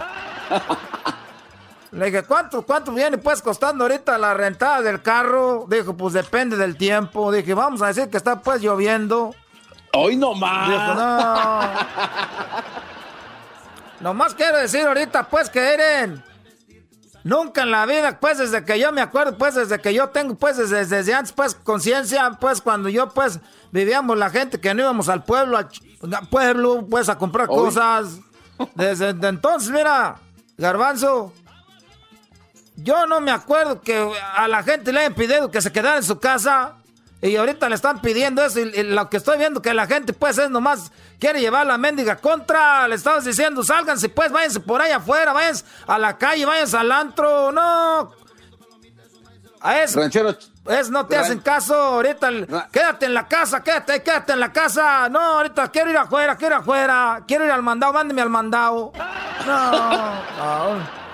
Le dije, ¿cuánto, ¿cuánto viene pues costando ahorita la rentada del carro? Dijo, pues depende del tiempo. Dije, vamos a decir que está pues lloviendo. Hoy no más. Dijo, no. Nomás quiero decir ahorita pues que Eren Nunca en la vida, pues desde que yo me acuerdo, pues desde que yo tengo, pues desde, desde antes, pues conciencia, pues cuando yo, pues vivíamos la gente que no íbamos al pueblo, al pueblo, pues a comprar cosas. Desde entonces, mira, Garbanzo, yo no me acuerdo que a la gente le hayan pedido que se quedara en su casa. Y ahorita le están pidiendo eso. Y, lo que estoy viendo que la gente, pues, es nomás quiere llevar la mendiga contra. Le estamos diciendo, sálganse, pues, váyanse por ahí afuera, váyanse a la calle, váyanse al antro. No. A eso. Es, no te hacen caso. Ahorita, quédate en la casa, quédate, quédate en la casa. No, ahorita quiero ir afuera, quiero ir afuera. Quiero ir al mandado, mándeme al mandado. No. no.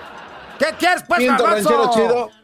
¿Qué quieres, pues, ranchero chido?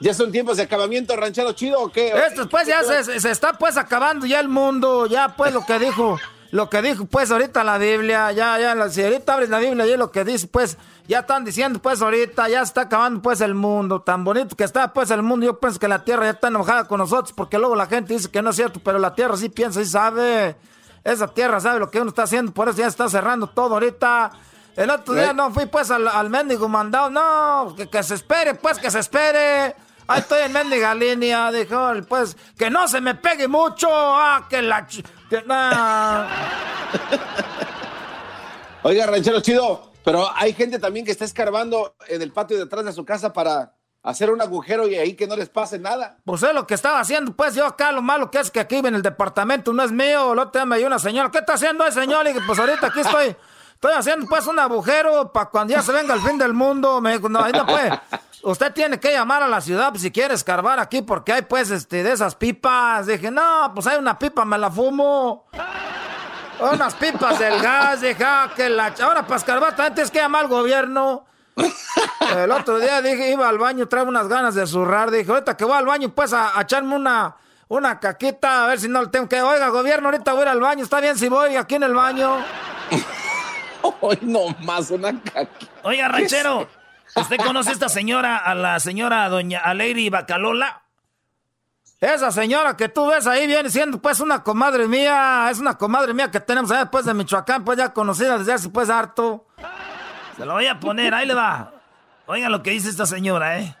¿Ya son tiempos de acabamiento ranchero chido o qué? Esto, pues, ya se, se, está, pues, acabando ya el mundo. Ya, pues, lo que dijo... Lo que dijo, pues, ahorita la Biblia, ya, ya, si ahorita abres la Biblia, y lo que dice, pues, ya están diciendo, pues, ahorita, ya está acabando, pues, el mundo, tan bonito que está, pues, el mundo, yo pienso que la tierra ya está enojada con nosotros, porque luego la gente dice que no es cierto, pero la tierra sí piensa y sabe, esa tierra sabe lo que uno está haciendo, por eso ya está cerrando todo ahorita, el otro día no fui pues al, al mendigo mandado. No, que, se espere, pues que se espere. Ahí estoy en mendiga línea. Dijo, pues, que no se me pegue mucho. Ah, que la... Que, Oiga, ranchero chido, pero hay gente también que está escarbando en el patio detrás de su casa para hacer un agujero y ahí que no les pase nada. Pues es lo que estaba haciendo, pues yo acá lo malo que es que aquí en el departamento no es mío, lo otro día una señora, ¿qué está haciendo el señor? Y pues ahorita aquí estoy Estoy haciendo pues un agujero para cuando ya se venga el fin del mundo. Me dijo, no, ahí no puede. Usted tiene que llamar a la ciudad si quiere escarbar aquí porque hay pues este de esas pipas. Dije, no, pues hay una pipa, me la fumo. Unas pipas del gas, dije, ah, que la... Ahora para escarbar también tienes que llamar al gobierno. El otro día dije, iba al baño, trae unas ganas de zurrar. Dije, ahorita que voy al baño, pues a, echarme una, una caquita, a ver si no le tengo que. Oiga, gobierno, ahorita voy al baño. Está bien si voy aquí en el baño. Hoy no más una Oiga, ranchero, ¿usted conoce a esta señora, a la señora doña Alegri Bacalola? Esa señora que tú ves ahí viene siendo pues una comadre mía, es una comadre mía que tenemos allá después de Michoacán, pues ya conocida desde hace pues harto. Se lo voy a poner, ahí le va. Oiga lo que dice esta señora, ¿eh?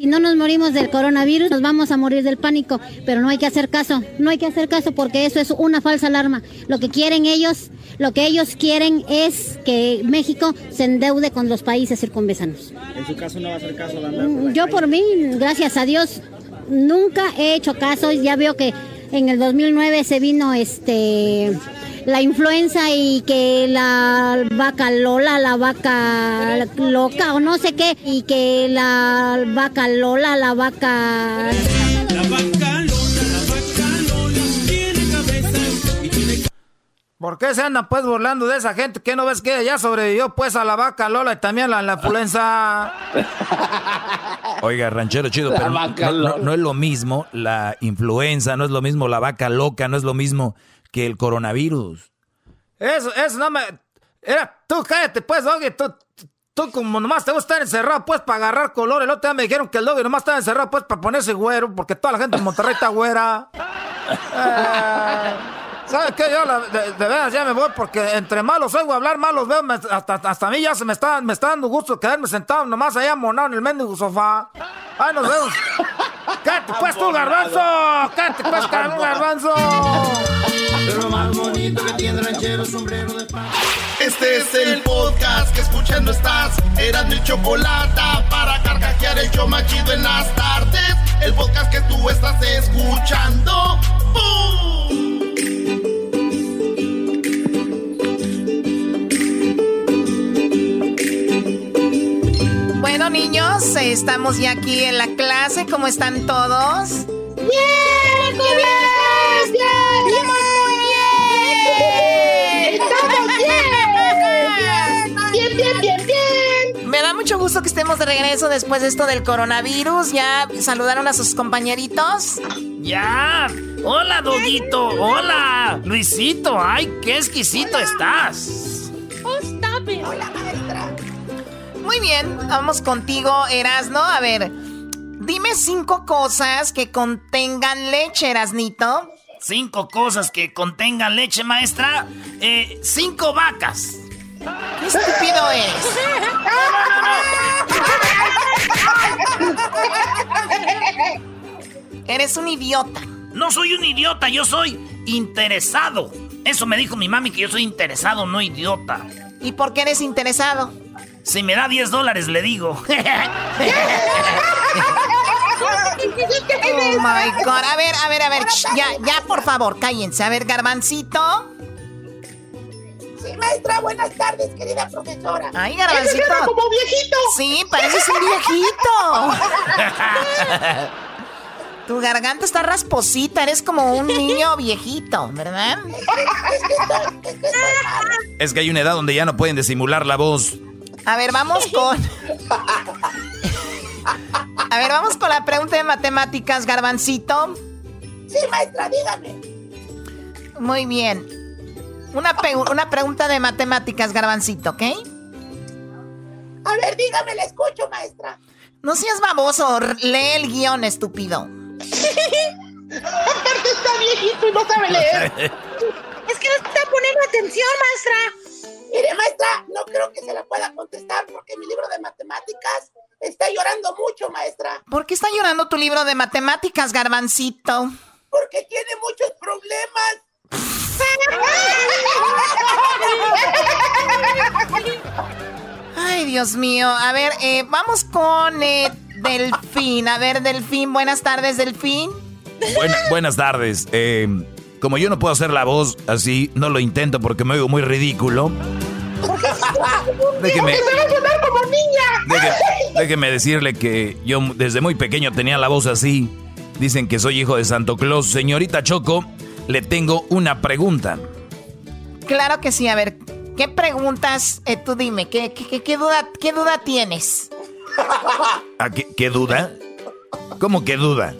Si no nos morimos del coronavirus, nos vamos a morir del pánico, pero no hay que hacer caso, no hay que hacer caso porque eso es una falsa alarma. Lo que quieren ellos, lo que ellos quieren es que México se endeude con los países circunvesanos. En su caso no va a hacer caso mm, Yo por mí, gracias a Dios, nunca he hecho caso, ya veo que en el 2009 se vino este la influenza y que la vaca Lola, la vaca loca o no sé qué, y que la vaca Lola, la vaca... La vaca Lola, la vaca Lola, tiene cabeza y tiene... ¿Por qué se andan pues burlando de esa gente? ¿Qué no ves que ya sobrevivió pues a la vaca Lola y también a la influenza? Oiga, ranchero chido, pero no, no, es lo mismo la influenza, no es lo mismo la vaca loca, no es lo mismo que el coronavirus. Eso, eso no me. Era, tú cállate, pues, Doggy. Tú, tú, como nomás te gusta estar encerrado, pues, para agarrar color. El otro día me dijeron que el Doggy nomás estaba encerrado, pues, para ponerse güero, porque toda la gente en Monterrey está güera. Eh, ¿Sabes qué? Yo, de, verdad ya me voy, porque entre malos oigo hablar, malos veo. hasta, hasta a mí ya se me está, me está dando gusto quedarme sentado nomás allá monado en el mendigo sofá. Ay, nos vemos. ¡Cállate, pues, tú, garbanzo! ¡Cállate, pues, garbanzo! Pero más bonito que tiene ranchero sombrero de paz. Este es el podcast que escuchando estás. Eran mi chocolate para carcajear el yo machido en las tardes. El podcast que tú estás escuchando. ¡Bum! Bueno, niños, estamos ya aquí en la clase. ¿Cómo están todos? ¡Bien! ¡Bien! ¡Bien! Bien, bien, bien, bien. Me da mucho gusto que estemos de regreso después de esto del coronavirus. ¿Ya saludaron a sus compañeritos? Ya. Hola, Doguito. Hola, Luisito. Ay, qué exquisito estás. Oh, Hola, maestra. Muy bien, vamos contigo, Erasno. A ver, dime cinco cosas que contengan leche, Erasnito cinco cosas que contengan leche, maestra. Eh, cinco vacas. ¿Qué estúpido eres? Eres un idiota. No soy un idiota, yo soy interesado. Eso me dijo mi mami que yo soy interesado, no idiota. ¿Y por qué eres interesado? Si me da 10 dólares, le digo. oh my God. A ver, a ver, a ver. ya, ya, por favor, cállense. A ver, Garbancito. Sí, maestra, buenas tardes, querida profesora. Ay, Garbancito. como viejito. Sí, pareces un viejito. Tu garganta está rasposita, eres como un niño viejito, ¿verdad? Es que hay una edad donde ya no pueden disimular la voz. A ver, vamos con. A ver, vamos con la pregunta de matemáticas, Garbancito. Sí, maestra, dígame. Muy bien. Una, una pregunta de matemáticas, Garbancito, ¿ok? A ver, dígame, le escucho, maestra. No seas baboso, lee el guion, estúpido. Aparte está viejito y no sabe leer. es que no está poniendo atención, maestra. Mire, maestra, no creo que se la pueda contestar porque mi libro de matemáticas está llorando mucho, maestra. ¿Por qué está llorando tu libro de matemáticas, garbancito? Porque tiene muchos problemas. Ay, Dios mío. A ver, eh, vamos con eh, Delfín. A ver, Delfín, buenas tardes, Delfín. buenas tardes. Eh, como yo no puedo hacer la voz así, no lo intento porque me oigo muy ridículo. Déjeme, como niña. déjeme decirle que yo desde muy pequeño tenía la voz así. Dicen que soy hijo de Santo Claus. Señorita Choco, le tengo una pregunta. Claro que sí. A ver, ¿qué preguntas? Eh, tú dime, ¿qué, qué, duda, ¿qué duda tienes? ¿A qué, duda? ¿Cómo que duda?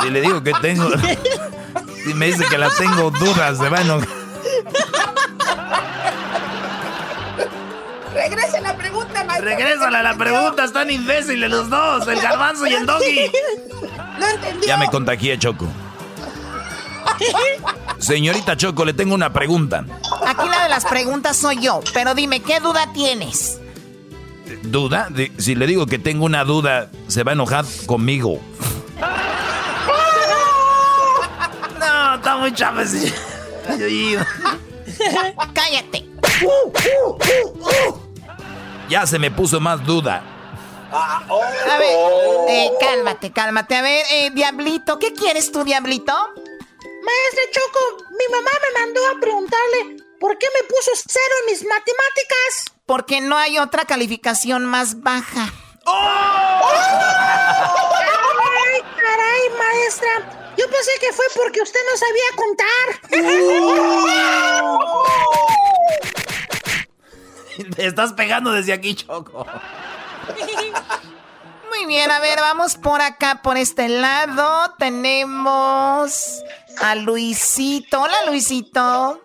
Si le digo que tengo. Si me dice que la tengo dudas, se va a Regresa la pregunta, maestro. Regrésala la pregunta, están imbéciles los dos, el garbanzo y el doggy. No entendió. Ya me contagié, Choco. Señorita Choco, le tengo una pregunta. Aquí la de las preguntas soy yo, pero dime, ¿qué duda tienes? ¿Duda? Si le digo que tengo una duda, se va a enojar conmigo. Está muy chávez. Cállate. Ya se me puso más duda. A ver, eh, cálmate, cálmate. A ver, eh, Diablito, ¿qué quieres tú, Diablito? Maestra Choco, mi mamá me mandó a preguntarle por qué me puso cero en mis matemáticas. Porque no hay otra calificación más baja. ¡Oh! ¡Ay, caray, maestra! Yo pensé que fue porque usted no sabía contar. Te estás pegando desde aquí, Choco. Muy bien, a ver, vamos por acá, por este lado. Tenemos a Luisito. Hola, Luisito.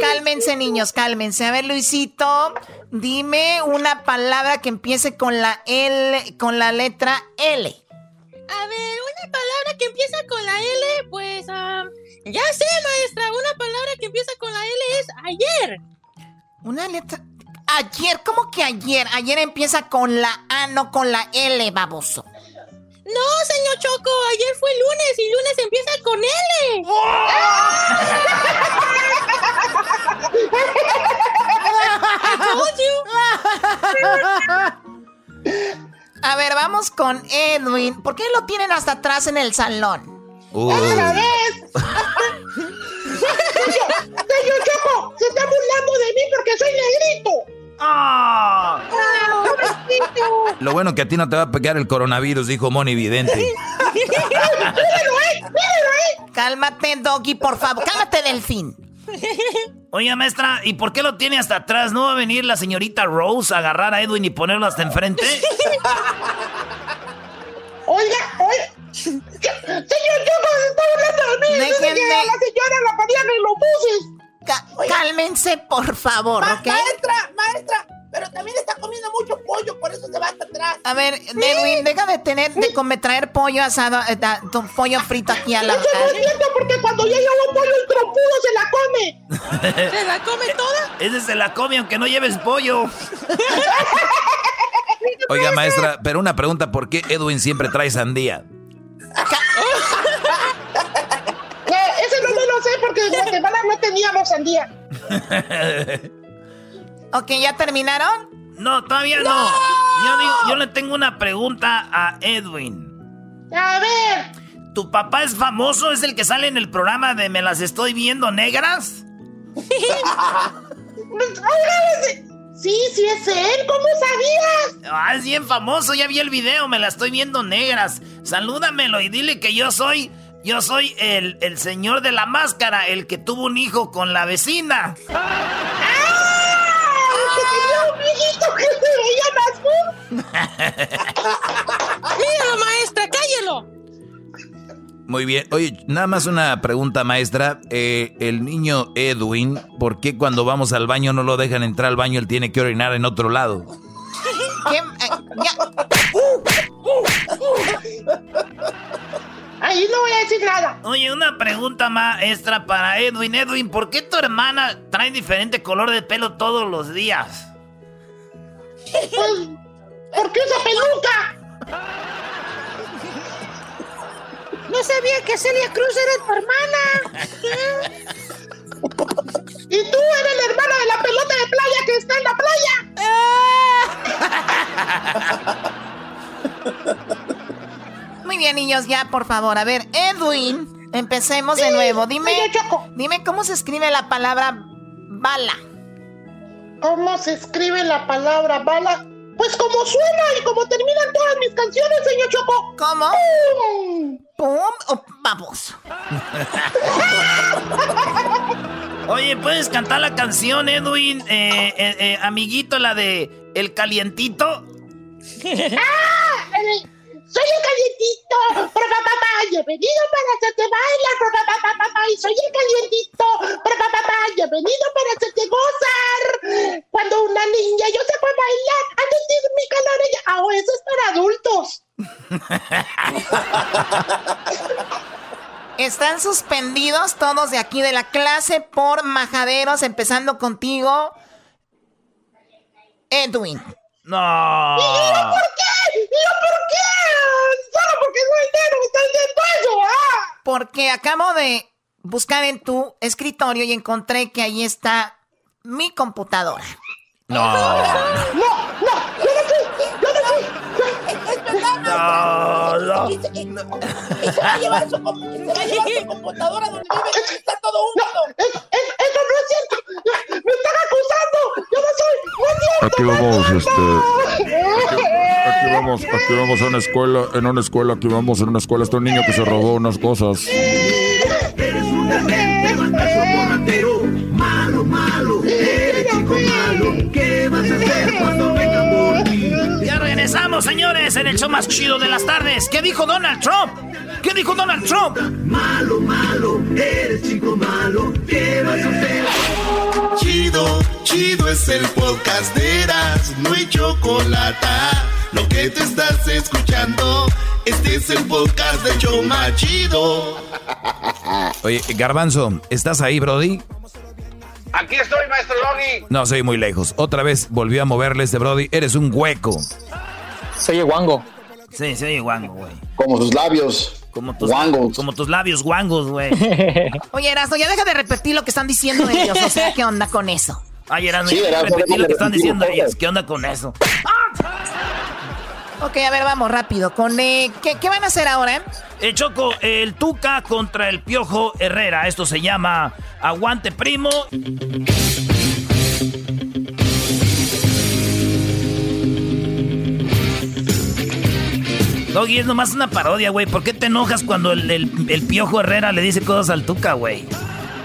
Cálmense, niños, cálmense. A ver, Luisito, dime una palabra que empiece con la L, con la letra L. A ver, una palabra que empieza con la L, pues, ya sé, maestra, una palabra que empieza con la L es ayer. Una letra... Ayer, ¿cómo que ayer? Ayer empieza con la A, no con la L, baboso. No, señor Choco, ayer fue lunes y lunes empieza con L. A ver, vamos con Edwin. ¿Por qué lo tienen hasta atrás en el salón? ¡Otra vez! señor Choco, se está burlando de mí porque soy negrito. ¡Ah! Lo bueno que a ti no te va a pegar el coronavirus, dijo Moni Vidente. Cálmate, Doggy, por favor. Cálmate, Delfín. Oye, maestra, ¿y por qué lo tiene hasta atrás? ¿No va a venir la señorita Rose a agarrar a Edwin y ponerlo hasta enfrente? Oiga, oiga. Señor se está hablando de mí. Dejen de... la señora la ponían en los buses cálmense, por favor, Maestra, maestra, pero también está comiendo mucho pollo, por eso se va hasta atrás. A ver, Edwin, deja de tener, de comer, traer pollo asado, eh, tu pollo frito aquí a la... Eso no es cierto porque cuando ya llevo pollo el trompudo se la come. ¿Se la come toda? Ese se la come aunque no lleves pollo. Oiga, maestra, pero una pregunta, ¿por qué Edwin siempre trae sandía? En Guatemala no teníamos sandía. ok, ¿ya terminaron? No, todavía no. Yo, le tengo una pregunta a Edwin. A ver. ¿Tu papá es famoso? ¿Es el que sale en el programa de Me las estoy viendo negras? sí, sí es él. ¿Cómo sabías? Ah, es bien famoso. Ya vi el video. Me las estoy viendo negras. Salúdamelo y dile que yo soy... Yo soy el, el señor de la máscara, el que tuvo un hijo con la vecina. ¡Ah! que se veía más Míralo, maestra, cállelo. Muy bien. Oye, nada más una pregunta, maestra. Eh, el niño Edwin, ¿por qué cuando vamos al baño no lo dejan entrar al baño? Él tiene que orinar en otro lado. ¿Qué? Ahí no voy a decir nada. Oye, una pregunta maestra para Edwin. Edwin, ¿por qué tu hermana trae diferente color de pelo todos los días? Pues, ¿por qué esa peluca? No sabía que Celia Cruz era tu hermana. y tú eres la hermana de la pelota de playa que está en la playa. Muy bien, niños, ya, por favor. A ver, Edwin, empecemos de nuevo. Dime, dime cómo se escribe la palabra bala. ¿Cómo se escribe la palabra bala? Pues como suena y como terminan todas mis canciones, señor Choco. ¿Cómo? ¡Pum! o vamos? Oye, ¿puedes cantar la canción, Edwin? Eh, eh, eh, amiguito, la de El Calientito. ¡Ah! Soy el calientito, papá, y he venido para hacerte bailar, papá, y soy el calientito, papá, y he venido para hacerte gozar. Cuando una niña yo se puede bailar, a sentir mi calor, ah, eso es para adultos. Están suspendidos todos de aquí de la clase por majaderos, empezando contigo, Edwin. No. ¿Y yo por qué? ¿Y yo por qué? Solo porque soy negro me están diciendo eso, ¿ah? Porque acabo de buscar en tu escritorio y encontré que ahí está mi computadora. No. No, no, yo no fui, yo no fui. No, no. Y se va a llevar su, computadora donde vive, está todo húmedo. No, eso, eso no es cierto. Me están acusando. Yo no soy. Aquí vamos, este. Aquí, vamos, aquí vamos a una escuela, en una escuela, aquí vamos en una escuela. Está un niño que se robó unas cosas. Eres un malo, malo, eres chico malo. ¿Qué vas a hacer cuando venga por ti? Ya regresamos, señores, en el show más chido de las tardes. ¿Qué dijo Donald Trump? ¿Qué dijo Donald Trump? Malo, malo, eres chico malo. ¿Qué vas a hacer? Chido, chido es el podcast de Eras, no hay chocolate. Lo que te estás escuchando, este es el podcast de Choma Chido. Oye, Garbanzo, ¿estás ahí, Brody? Aquí estoy, maestro Doggy. No, soy muy lejos. Otra vez volvió a moverle este Brody. Eres un hueco. Se oye guango. Sí, se oye guango, güey. Como sus labios. Como tus, guangos. Como tus labios guangos, güey. Oye, Erasmo, ya deja de repetir lo que están diciendo ellos. O sea, ¿qué onda con eso? Ay, Erasmo, ya deja de repetir lo que están diciendo ellos. ¿Qué onda con eso? Ok, a ver, vamos rápido. Con eh, ¿qué, ¿qué, van a hacer ahora? Eh? eh, Choco, el Tuca contra el Piojo Herrera. Esto se llama Aguante Primo. Doggy, es nomás una parodia, güey. ¿Por qué te enojas cuando el, el, Piojo Herrera le dice cosas al Tuca, güey?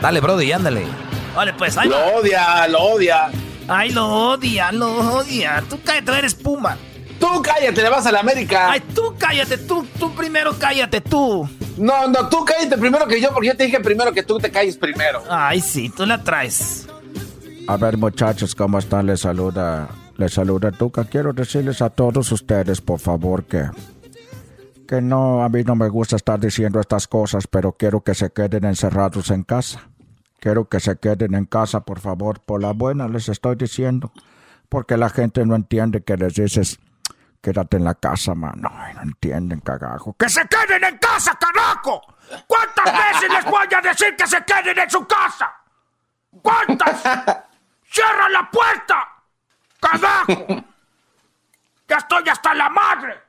Dale, Brody, ándale. Vale, pues, ahí Lo odia, lo odia. Ay, lo odia, lo odia. Tú cállate, eres Puma. Tú cállate, le vas a la América. Ay, tú cállate, tú, tú primero cállate, tú. No, no, tú cállate primero que yo, porque yo te dije primero que tú te calles primero. Ay, sí, tú la traes. A ver, muchachos, ¿cómo están? Les saluda Les saluda Tuca. Quiero decirles a todos ustedes, por favor, que, que no, a mí no me gusta estar diciendo estas cosas, pero quiero que se queden encerrados en casa. Quiero que se queden en casa, por favor. Por la buena les estoy diciendo. Porque la gente no entiende que les dices, quédate en la casa, mano. no entienden, cagajo. ¡Que se queden en casa, carajo! ¿Cuántas veces les voy a decir que se queden en su casa? ¿Cuántas? ¡Cierra la puerta! ¡Carajo! ¡Ya estoy hasta la madre!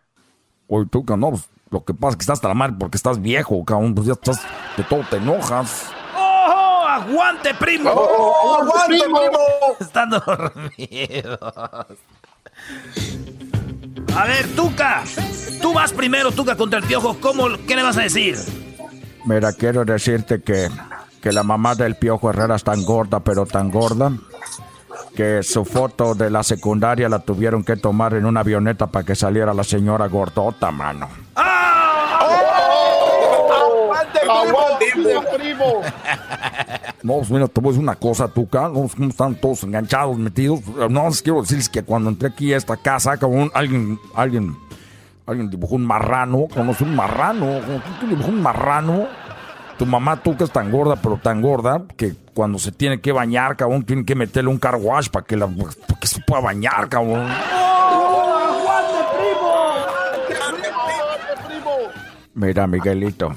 Oye, tú, no, pues, lo que pasa es que estás la madre porque estás viejo, cabrón. Pues ya estás, de todo te enojas. ¡Oh, aguante, primo! ¡Oh, aguante, primo! Están dormidos. A ver, Tuca. Tú vas primero, Tuca, contra el piojo. ¿Cómo, ¿Qué le vas a decir? Mira, quiero decirte que, que la mamá del piojo Herrera es tan gorda, pero tan gorda, que su foto de la secundaria la tuvieron que tomar en una avioneta para que saliera la señora gordota, mano. primo! No, pues mira, te voy a decir una cosa, tú, no, están todos enganchados, metidos. No, les quiero decirles que cuando entré aquí a esta casa, como alguien, alguien, alguien dibujó un marrano, conoce un marrano, ¿quién dibujó un marrano? Tu mamá, tú que es tan gorda, pero tan gorda, que cuando se tiene que bañar, cabrón, tiene que meterle un car wash para que, la, que se pueda bañar, cabrón. Mira, Miguelito.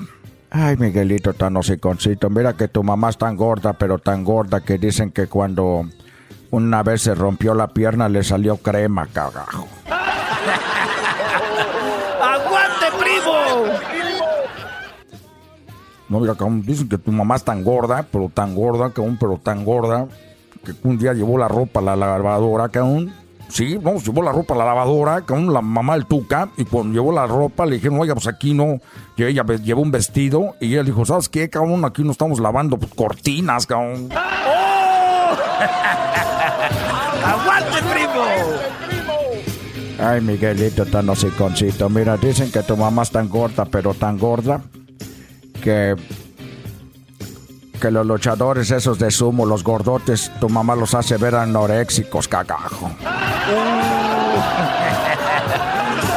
Ay, Miguelito tan hociconcito. Mira que tu mamá es tan gorda, pero tan gorda que dicen que cuando una vez se rompió la pierna le salió crema, cagajo. No, mira, dicen que tu mamá es tan gorda, pero tan gorda, cabrón, pero tan gorda, que un día llevó la ropa a la lavadora, cabrón. Sí, vamos, llevó la ropa a la lavadora, con la mamá del Tuca, y cuando llevó la ropa le dijeron, oiga, pues aquí no, y ella llevó un vestido, y ella dijo, ¿sabes qué, cabrón? Aquí no estamos lavando pues, cortinas, cabrón. ¡Oh! ¡Aguante, primo! Ay, Miguelito, tan hociconcito. Mira, dicen que tu mamá es tan gorda, pero tan gorda, que que los luchadores esos de sumo, los gordotes, tu mamá los hace ver anoréxicos, cagajo.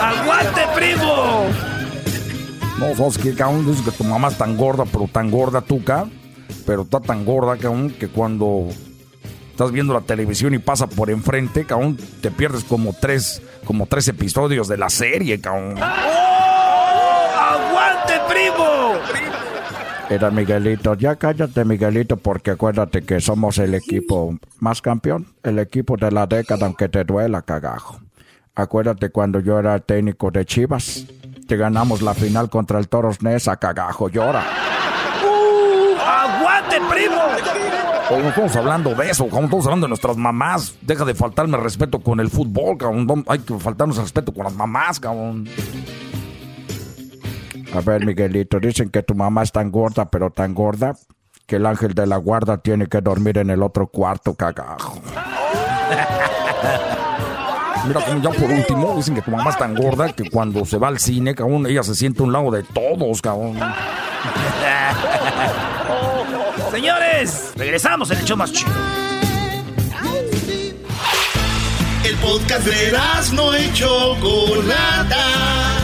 ¡Aguante, primo! No, sos que cabrón, dices que tu mamá es tan gorda, pero tan gorda tuca, pero está tan gorda, cabrón, que cuando estás viendo la televisión y pasa por enfrente, cabrón, te pierdes como tres, como tres episodios de la serie, cabrón. ¡Oh! ¡Aguante, primo! Era Miguelito, ya cállate Miguelito porque acuérdate que somos el equipo más campeón, el equipo de la década aunque te duela cagajo. Acuérdate cuando yo era técnico de Chivas, que ganamos la final contra el Toros Nesa, cagajo, llora. ¡Uh! ¡Aguante, primo! No estamos hablando de eso, como estamos hablando de nuestras mamás. Deja de faltarme respeto con el fútbol, cabrón. Hay que faltarnos respeto con las mamás, cabrón. A ver, Miguelito, dicen que tu mamá es tan gorda, pero tan gorda, que el ángel de la guarda tiene que dormir en el otro cuarto, cagajo. Mira, como ya por último, dicen que tu mamá es tan gorda que cuando se va al cine, cabrón, ella se siente a un lado de todos, cabrón. Señores, regresamos en el show más chido. El podcast de no hecho Chocolata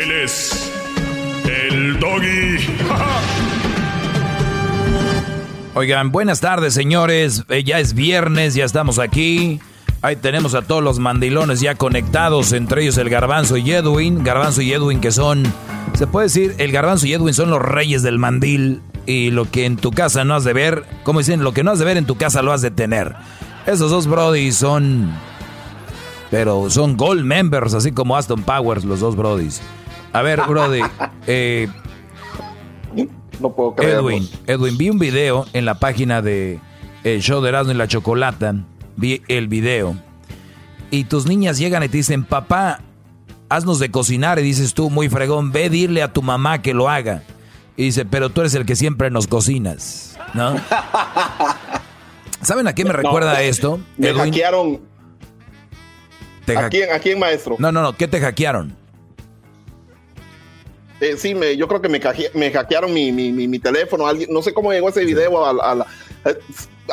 Él es el doggy. Oigan, buenas tardes, señores. Eh, ya es viernes, ya estamos aquí. Ahí tenemos a todos los mandilones ya conectados, entre ellos el Garbanzo y Edwin. Garbanzo y Edwin que son, se puede decir, el Garbanzo y Edwin son los reyes del mandil. Y lo que en tu casa no has de ver, como dicen, lo que no has de ver en tu casa lo has de tener. Esos dos Brody son, pero son gold members, así como Aston Powers, los dos Brodys. A ver, Brody. Eh, no puedo creerlo. Edwin, Edwin, vi un video en la página de El Show de Erasmo y la Chocolata. Vi el video. y tus niñas llegan y te dicen, papá, haznos de cocinar. Y dices tú, muy fregón, ve, dile a tu mamá que lo haga. Y dice, pero tú eres el que siempre nos cocinas, ¿no? ¿Saben a qué me recuerda esto? Me hackearon. ¿A, quién, ¿A quién, maestro? No, no, no, ¿qué te hackearon? Eh, sí, me, yo creo que me, me hackearon mi, mi, mi, teléfono. no sé cómo llegó ese video a, la... Eh,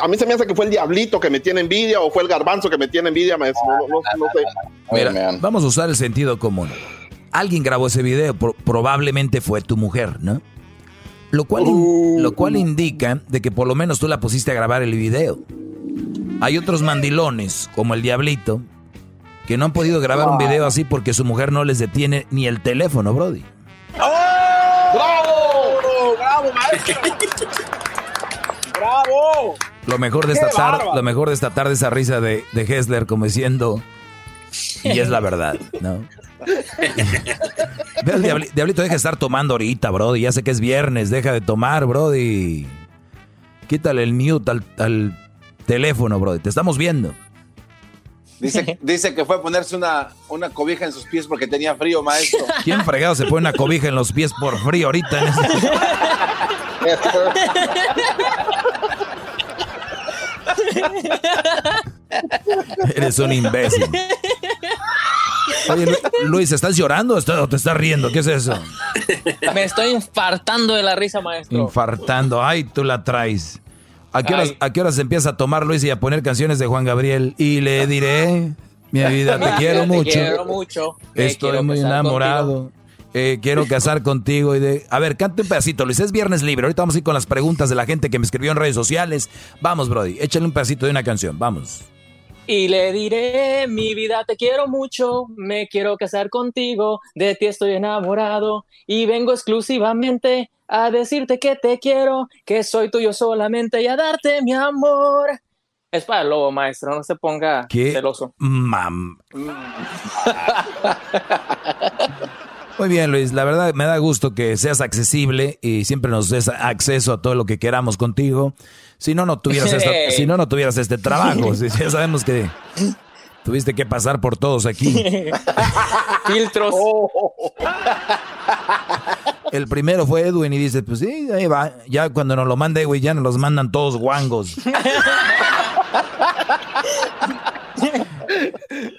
a mí se me hace que fue el diablito que me tiene envidia o fue el garbanzo que me tiene envidia, maestro. No, sé. Mira, vamos a usar el sentido común. Alguien grabó ese video, probablemente fue tu mujer, ¿no? Lo cual, uh. lo cual indica de que por lo menos tú la pusiste a grabar el video. Hay otros mandilones, como el diablito, que no han podido grabar un video así porque su mujer no les detiene ni el teléfono, Brody. ¡Bravo! ¡Bravo, maestro! ¡Bravo! Lo mejor de esta tarde, lo mejor de esta tarde esa risa de, de Hessler como diciendo y es la verdad, ¿no? diablito, deja de estar tomando ahorita, Brody. Ya sé que es viernes, deja de tomar, Brody. Quítale el mute al, al teléfono, Brody. Te estamos viendo. Dice, dice que fue a ponerse una, una cobija en sus pies porque tenía frío, maestro. ¿Quién fregado se pone una cobija en los pies por frío ahorita? Eres un imbécil. Oye, Luis, ¿estás llorando o te estás riendo? ¿Qué es eso? Me estoy infartando de la risa, maestro. Infartando. Ay, tú la traes. ¿A qué, horas, ¿A qué horas empieza a tomar Luis y a poner canciones de Juan Gabriel? Y le diré, mi vida, te quiero mucho. Te quiero mucho. Estoy muy enamorado. Eh, quiero casar contigo y de... A ver, cante un pedacito, Luis. Es viernes libre. Ahorita vamos a ir con las preguntas de la gente que me escribió en redes sociales. Vamos, Brody. Échale un pedacito de una canción. Vamos. Y le diré, mi vida, te quiero mucho, me quiero casar contigo, de ti estoy enamorado y vengo exclusivamente a decirte que te quiero, que soy tuyo solamente y a darte mi amor. Es para el lobo, maestro, no se ponga celoso. Mam. Muy bien, Luis. La verdad me da gusto que seas accesible y siempre nos des acceso a todo lo que queramos contigo. Si no, no tuvieras, si no, no tuvieras este trabajo. ya sabemos que tuviste que pasar por todos aquí. Filtros. El primero fue Edwin y dice, pues sí, ahí va. Ya cuando nos lo manda Edwin, ya nos los mandan todos guangos.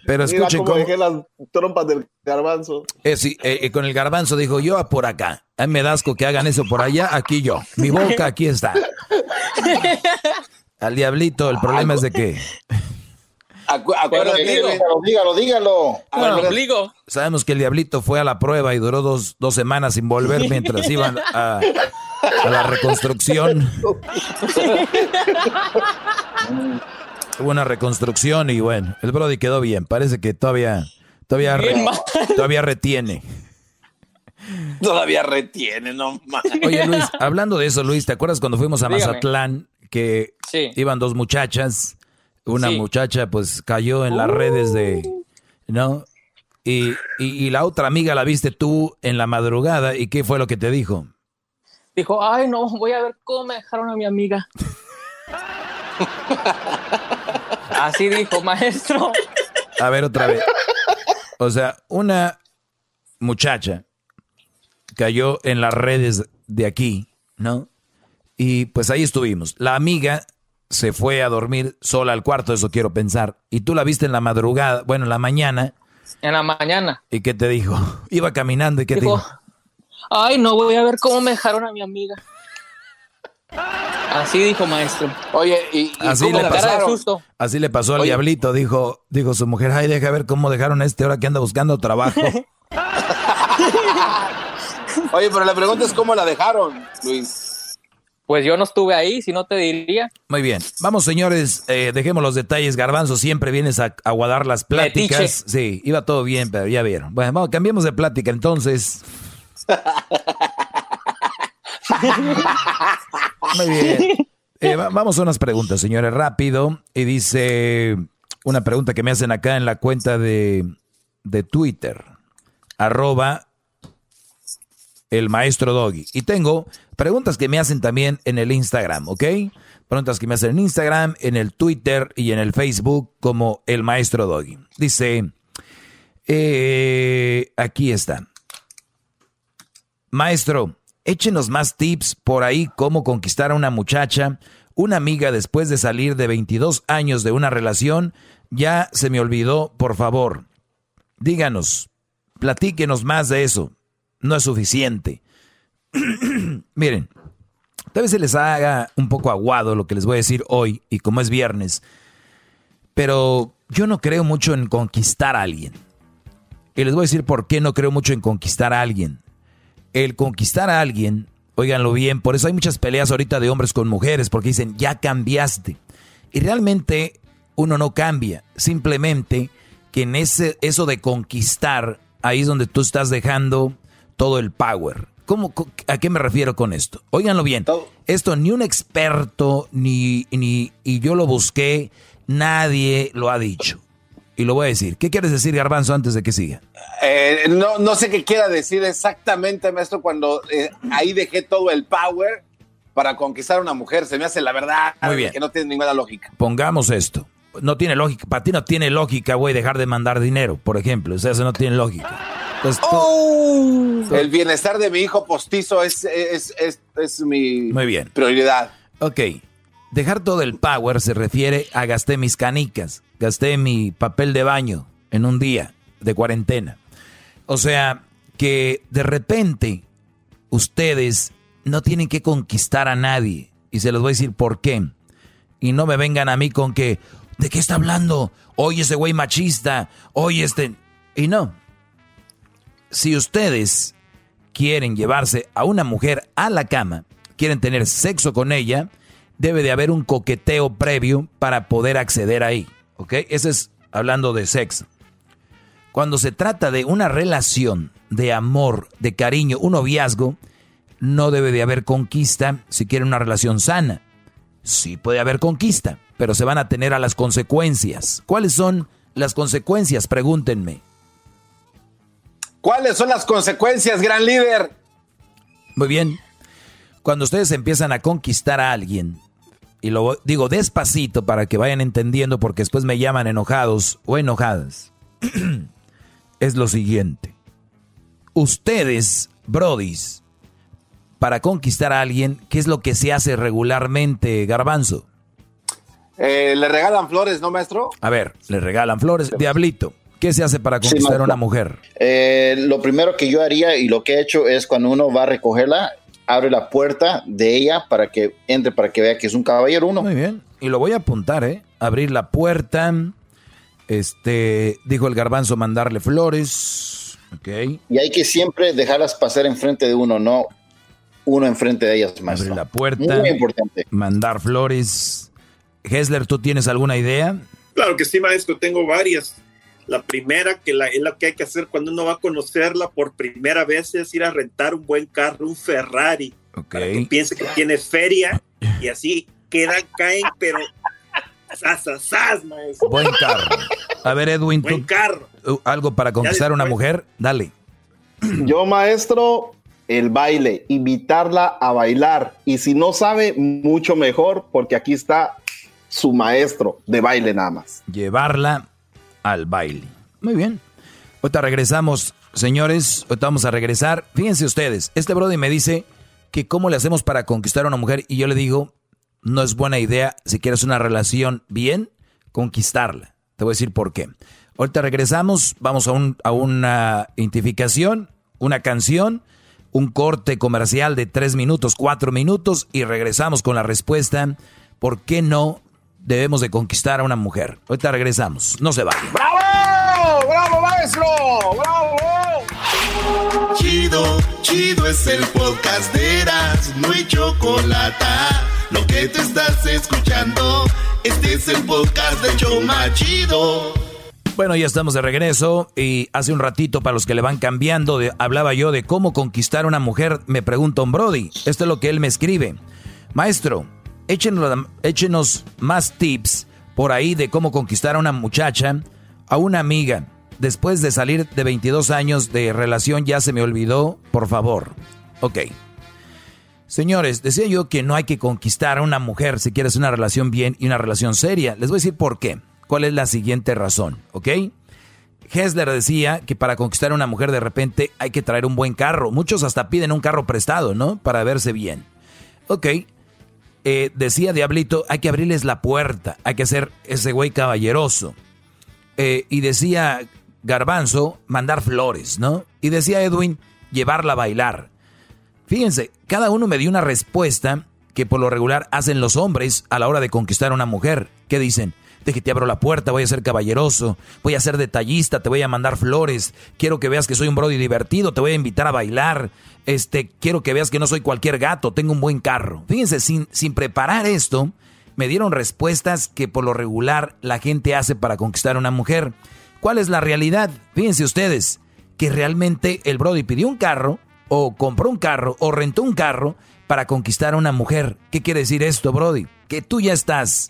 Pero escuchen cómo dejé las trompas del garbanzo. Eh, sí, eh, eh, con el garbanzo dijo yo por acá. A me dasco que hagan eso por allá, aquí yo. Mi boca aquí está. Al diablito, el problema es de que. Acuérdate, dígalo, dígalo, dígalo. Bueno, sabemos que el diablito fue a la prueba y duró dos, dos semanas sin volver mientras iban a, a la reconstrucción. Hubo una reconstrucción y bueno, el Brody quedó bien. Parece que todavía, todavía, todavía retiene. Todavía retiene, no Oye, Luis, hablando de eso, Luis, ¿te acuerdas cuando fuimos a Mazatlán que iban dos muchachas? Una muchacha pues cayó en las redes de, ¿no? Y, y, la otra amiga la viste tú en la madrugada y ¿qué fue lo que te dijo? Dijo, ay no, voy a ver cómo me dejaron a mi amiga. Así dijo, maestro. A ver otra vez. O sea, una muchacha cayó en las redes de aquí, ¿no? Y pues ahí estuvimos. La amiga se fue a dormir sola al cuarto, eso quiero pensar. Y tú la viste en la madrugada, bueno, en la mañana. En la mañana. ¿Y qué te dijo? Iba caminando y qué dijo, te dijo. Ay, no voy a ver cómo me dejaron a mi amiga. Así dijo maestro. Oye, y, así, le pasó, así le pasó al diablito, dijo, dijo su mujer, ay, deja ver cómo dejaron a este ahora que anda buscando trabajo. Oye, pero la pregunta es cómo la dejaron, Luis. Pues yo no estuve ahí, si no te diría. Muy bien. Vamos, señores, eh, dejemos los detalles. Garbanzo, siempre vienes a aguadar las pláticas. Sí, iba todo bien, pero ya vieron. Bueno, vamos, cambiemos de plática entonces. Muy bien. Eh, vamos a unas preguntas, señores, rápido. Y dice una pregunta que me hacen acá en la cuenta de, de Twitter. Arroba el maestro Doggy. Y tengo preguntas que me hacen también en el Instagram, ¿ok? Preguntas que me hacen en Instagram, en el Twitter y en el Facebook como el maestro Doggy. Dice, eh, aquí está. Maestro, échenos más tips por ahí cómo conquistar a una muchacha. Una amiga después de salir de 22 años de una relación, ya se me olvidó, por favor. Díganos, platíquenos más de eso no es suficiente. Miren, tal vez se les haga un poco aguado lo que les voy a decir hoy y como es viernes, pero yo no creo mucho en conquistar a alguien. Y les voy a decir por qué no creo mucho en conquistar a alguien. El conquistar a alguien, óiganlo bien, por eso hay muchas peleas ahorita de hombres con mujeres, porque dicen, ya cambiaste. Y realmente uno no cambia, simplemente que en ese, eso de conquistar, ahí es donde tú estás dejando todo el power. ¿Cómo, ¿A qué me refiero con esto? Óiganlo bien. Esto ni un experto, ni, ni, y yo lo busqué, nadie lo ha dicho. Y lo voy a decir. ¿Qué quieres decir, Garbanzo, antes de que siga? Eh, no, no sé qué quiera decir exactamente, maestro, cuando eh, ahí dejé todo el power para conquistar a una mujer. Se me hace la verdad Muy bien. que no tiene ninguna lógica. Pongamos esto. No tiene lógica. Para ti no tiene lógica, güey, dejar de mandar dinero, por ejemplo. O sea, eso no tiene lógica. Oh. el bienestar de mi hijo postizo es, es, mi Muy bien. prioridad. Ok. Dejar todo el power se refiere a gasté mis canicas, gasté mi papel de baño en un día de cuarentena. O sea, que de repente ustedes no tienen que conquistar a nadie. Y se los voy a decir por qué. Y no me vengan a mí con que, ¿de qué está hablando? Oye, ese güey machista. Oye, este... Y no, si ustedes quieren llevarse a una mujer a la cama, quieren tener sexo con ella, debe de haber un coqueteo previo para poder acceder ahí. ¿Ok? Eso es hablando de sexo. Cuando se trata de una relación de amor, de cariño, un noviazgo, no debe de haber conquista si quieren una relación sana. Sí puede haber conquista, pero se van a tener a las consecuencias. ¿Cuáles son las consecuencias? Pregúntenme. ¿Cuáles son las consecuencias, gran líder? Muy bien. Cuando ustedes empiezan a conquistar a alguien, y lo digo despacito para que vayan entendiendo porque después me llaman enojados o enojadas, es lo siguiente. Ustedes, brodis, para conquistar a alguien, ¿qué es lo que se hace regularmente, garbanzo? Eh, le regalan flores, ¿no, maestro? A ver, le regalan flores. Diablito, ¿Qué se hace para conquistar a una mujer? Eh, lo primero que yo haría y lo que he hecho es cuando uno va a recogerla, abre la puerta de ella para que entre, para que vea que es un caballero uno. Muy bien. Y lo voy a apuntar, ¿eh? Abrir la puerta. Este, dijo el garbanzo, mandarle flores. Ok. Y hay que siempre dejarlas pasar enfrente de uno, no uno enfrente de ellas, más. Abrir la puerta. Muy importante. Mandar flores. Hesler, ¿tú tienes alguna idea? Claro que sí, maestro. Tengo varias. La primera, que la, es lo que hay que hacer cuando uno va a conocerla por primera vez, es ir a rentar un buen carro, un Ferrari. Para que piense que tiene feria y así quedan, caen, pero sas, maestro. Buen carro. A ver, Edwin, buen carro. Uh, algo para conquistar a una mujer, dale. Yo, maestro, el baile, invitarla a bailar. Y si no sabe, mucho mejor, porque aquí está su maestro de baile nada más. Llevarla al baile. Muy bien. Ahorita regresamos, señores. Ahorita vamos a regresar. Fíjense ustedes, este Brody me dice que cómo le hacemos para conquistar a una mujer y yo le digo, no es buena idea si quieres una relación bien, conquistarla. Te voy a decir por qué. Ahorita regresamos, vamos a, un, a una identificación, una canción, un corte comercial de tres minutos, cuatro minutos y regresamos con la respuesta. ¿Por qué no debemos de conquistar a una mujer. Ahorita regresamos, no se va. ¡Bravo! ¡Bravo, maestro! ¡Bravo! Chido, chido es el podcast de Eras, no hay chocolate. Lo que te estás escuchando, este es el podcast de Choma Chido. Bueno, ya estamos de regreso y hace un ratito para los que le van cambiando, hablaba yo de cómo conquistar a una mujer, me pregunta un Brody. Esto es lo que él me escribe. Maestro, échenos, más tips por ahí de cómo conquistar a una muchacha, a una amiga. Después de salir de 22 años de relación ya se me olvidó, por favor. Ok. Señores, decía yo que no hay que conquistar a una mujer si quieres una relación bien y una relación seria. Les voy a decir por qué. ¿Cuál es la siguiente razón? ¿Ok? Hessler decía que para conquistar a una mujer de repente hay que traer un buen carro. Muchos hasta piden un carro prestado, ¿no? Para verse bien. Ok. Eh, decía Diablito, hay que abrirles la puerta, hay que ser ese güey caballeroso. Eh, y decía Garbanzo, mandar flores, ¿no? Y decía Edwin, llevarla a bailar. Fíjense, cada uno me dio una respuesta que por lo regular hacen los hombres a la hora de conquistar a una mujer. ¿Qué dicen? De que te abro la puerta, voy a ser caballeroso, voy a ser detallista, te voy a mandar flores, quiero que veas que soy un brody divertido, te voy a invitar a bailar, este, quiero que veas que no soy cualquier gato, tengo un buen carro. Fíjense, sin, sin preparar esto, me dieron respuestas que por lo regular la gente hace para conquistar a una mujer. ¿Cuál es la realidad? Fíjense ustedes, que realmente el Brody pidió un carro, o compró un carro, o rentó un carro para conquistar a una mujer. ¿Qué quiere decir esto, Brody? Que tú ya estás,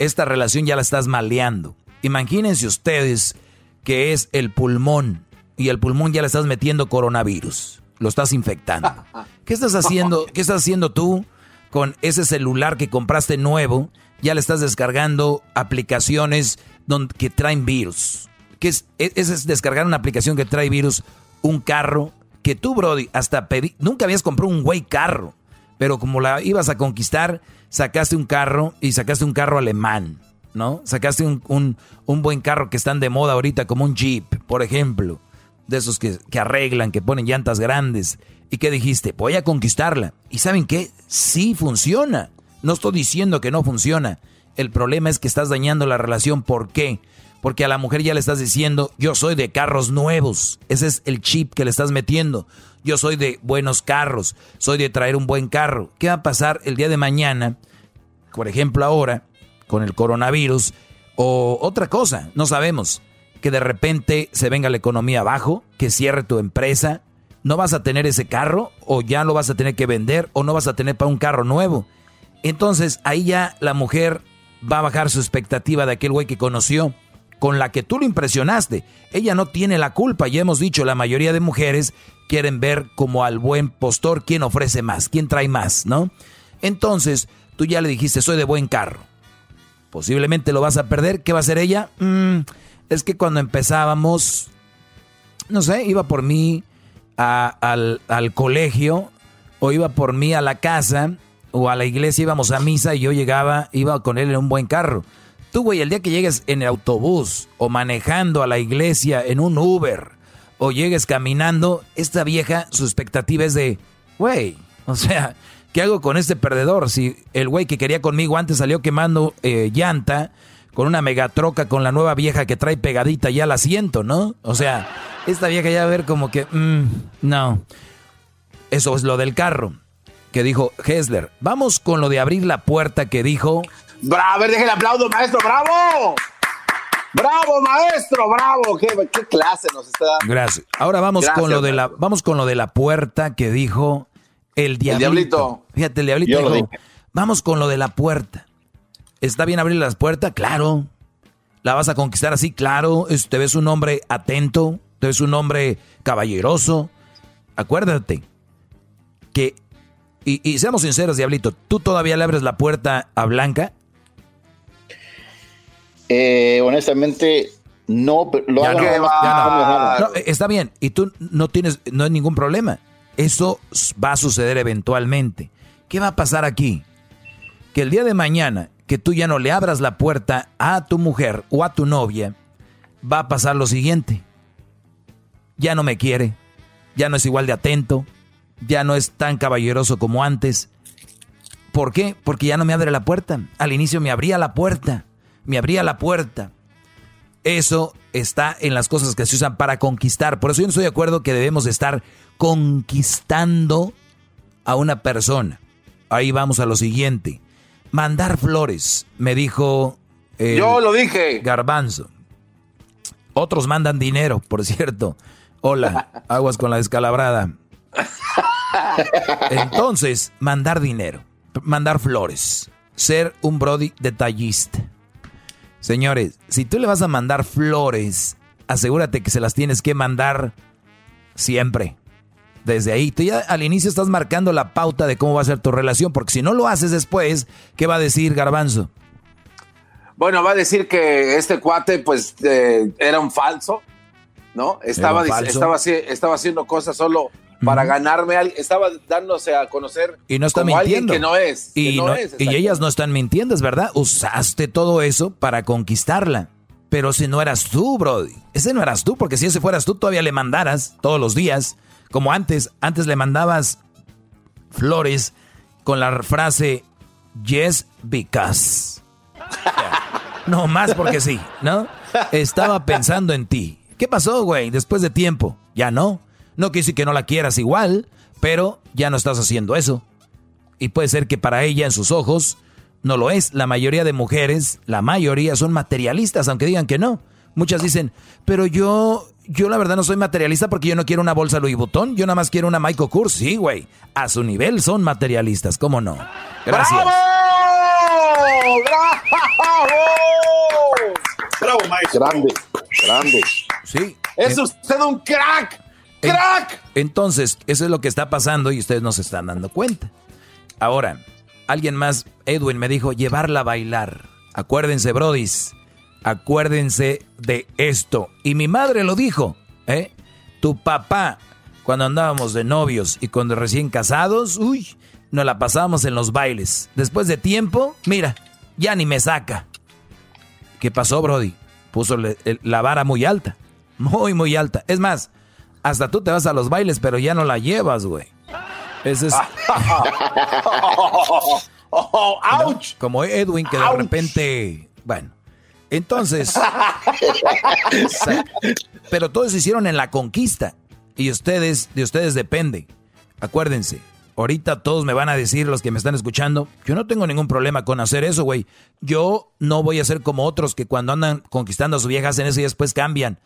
esta relación ya la estás maleando. Imagínense ustedes que es el pulmón, y el pulmón ya le estás metiendo coronavirus. Lo estás infectando. ¿Qué estás haciendo? ¿Qué estás haciendo tú con ese celular que compraste nuevo? Ya le estás descargando aplicaciones donde, que traen virus que es, es, descargar una aplicación que trae virus, un carro, que tú, Brody, hasta pedí, nunca habías comprado un güey carro, pero como la ibas a conquistar, sacaste un carro y sacaste un carro alemán, ¿no? Sacaste un, un, un buen carro que están de moda ahorita, como un Jeep, por ejemplo, de esos que, que arreglan, que ponen llantas grandes. ¿Y qué dijiste? Voy a conquistarla. ¿Y saben qué? Sí funciona. No estoy diciendo que no funciona. El problema es que estás dañando la relación. ¿Por qué? Porque a la mujer ya le estás diciendo, yo soy de carros nuevos. Ese es el chip que le estás metiendo. Yo soy de buenos carros. Soy de traer un buen carro. ¿Qué va a pasar el día de mañana? Por ejemplo, ahora, con el coronavirus. O otra cosa, no sabemos. Que de repente se venga la economía abajo, que cierre tu empresa. No vas a tener ese carro o ya lo vas a tener que vender o no vas a tener para un carro nuevo. Entonces ahí ya la mujer va a bajar su expectativa de aquel güey que conoció con la que tú lo impresionaste. Ella no tiene la culpa, ya hemos dicho, la mayoría de mujeres quieren ver como al buen postor quién ofrece más, quién trae más, ¿no? Entonces, tú ya le dijiste, soy de buen carro. Posiblemente lo vas a perder. ¿Qué va a hacer ella? Mm, es que cuando empezábamos, no sé, iba por mí al, colegio o iba por mí a la casa o a la iglesia, íbamos a misa y yo llegaba, iba con él en un buen carro. Tú, güey, el día que llegues en el autobús o manejando a la iglesia en un Uber o llegues caminando, esta vieja, su expectativa es de, güey, o sea, ¿qué hago con este perdedor? Si el güey que quería conmigo antes salió quemando eh, llanta con una megatroca con la nueva vieja que trae pegadita ya la asiento, ¿no? O sea, esta vieja ya va a ver como que, mm, no. Eso es lo del carro que dijo Hessler. Vamos con lo de abrir la puerta que dijo Bravo, a ver, deje el aplauso, maestro, bravo. Bravo, maestro, bravo. Qué, clase nos está dando. Gracias. Ahora vamos con lo de la, vamos con lo de la puerta que dijo el diablito. El diablito. Fíjate, el diablito dijo, vamos con lo de la puerta. ¿Está bien abrir las puertas? Claro. ¿La vas a conquistar así? Claro. Te ves un hombre atento, te ves un hombre caballeroso. Acuérdate que, y, y seamos sinceros, Diablito, ¿tú todavía le abres la puerta a Blanca? Eh, honestamente, no, lo hago, está bien, y tú no tienes, no hay ningún problema. Eso va a suceder eventualmente. ¿Qué va a pasar aquí? Que el día de mañana, que tú ya no le abras la puerta a tu mujer o a tu novia, va a pasar lo siguiente. Ya no me quiere, ya no es igual de atento, ya no es tan caballeroso como antes. ¿Por qué? Porque ya no me abre la puerta. Al inicio me abría la puerta me abría la puerta. Eso está en las cosas que se usan para conquistar. Por eso yo no estoy de acuerdo que debemos estar conquistando a una persona. Ahí vamos a lo siguiente. Mandar flores, me dijo... yo lo dije. Garbanzo. Otros mandan dinero, por cierto. Hola, aguas con la descalabrada. Entonces, mandar dinero, mandar flores, ser un Brody detallista. Señores, si tú le vas a mandar flores, asegúrate que se las tienes que mandar siempre. Desde ahí. Tú ya al inicio estás marcando la pauta de cómo va a ser tu relación, porque si no lo haces después, ¿qué va a decir Garbanzo? Bueno, va a decir que este cuate, pues, eh, era un falso, ¿no? Estaba, estaba, estaba haciendo cosas solo para ganarme, estaba dándose a conocer y no está mintiendo. que no es. Y, y ellas no están mintiendo, es verdad. Usaste todo eso para conquistarla. Pero si no eras tú, Brody. Ese no eras tú, porque si ese fueras tú, todavía le mandaras todos los días. Como antes, antes le mandabas flores con la frase Yes, because. No más porque sí, ¿no? Estaba pensando en ti. ¿Qué pasó, güey? Después de tiempo. Ya no. No decir que no la quieras igual, pero ya no estás haciendo eso. Y puede ser que para ella, en sus ojos, no lo es. La mayoría de mujeres, la mayoría son materialistas, aunque digan que no. Muchas dicen, pero yo, yo la verdad no soy materialista porque yo no quiero una bolsa Louis Vuitton, yo nada más quiero una Michael Kors. Sí, güey, a su nivel son materialistas, ¿cómo no? Gracias. ¡Bravo! ¡Bravo! ¡Bravo, maestro! Grande, grande. Sí. ¡Es usted un crack! ¡Crack! Entonces, eso es lo que está pasando y ustedes no se están dando cuenta. Ahora, alguien más, Edwin, me dijo llevarla a bailar. Acuérdense, brodis, acuérdense de esto. Y mi madre lo dijo, ¿eh? Tu papá, cuando andábamos de novios y cuando recién casados, uy, nos la pasábamos en los bailes. Después de tiempo, mira, ya ni me saca. ¿Qué pasó, Brody? Puso la vara muy alta. Muy, muy alta. Es más, hasta tú te vas a los bailes, pero ya no la llevas, güey. Ese es. ¡Auch! Como Edwin, que de repente. Bueno. Entonces. pero todos se hicieron en la conquista. Y ustedes, de ustedes depende. Acuérdense. Ahorita todos me van a decir, los que me están escuchando, yo no tengo ningún problema con hacer eso, güey. Yo no voy a ser como otros que cuando andan conquistando a su vieja hacen eso y después cambian.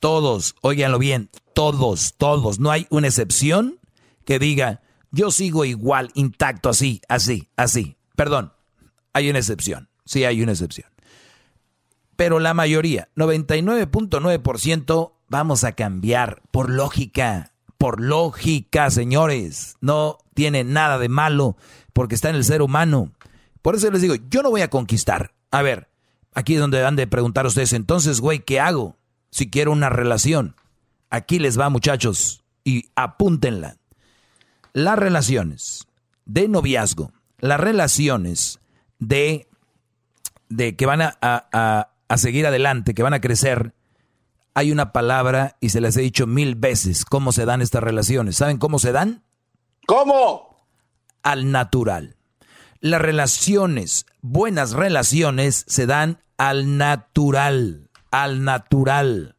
Todos, óiganlo bien, todos, todos. No hay una excepción que diga, yo sigo igual, intacto, así, así, así. Perdón, hay una excepción. Sí, hay una excepción. Pero la mayoría, 99.9%, vamos a cambiar por lógica. Por lógica, señores. No tiene nada de malo porque está en el ser humano. Por eso les digo, yo no voy a conquistar. A ver, aquí es donde van de preguntar ustedes, entonces, güey, ¿qué hago si quiero una relación? Aquí les va, muchachos, y apúntenla las relaciones de noviazgo, las relaciones de, de que van a, seguir adelante, que van a crecer, hay una palabra y se les he dicho mil veces cómo se dan estas relaciones. ¿Saben cómo se dan? ¿Cómo? Al natural. Las relaciones, buenas relaciones, se dan al natural, al natural.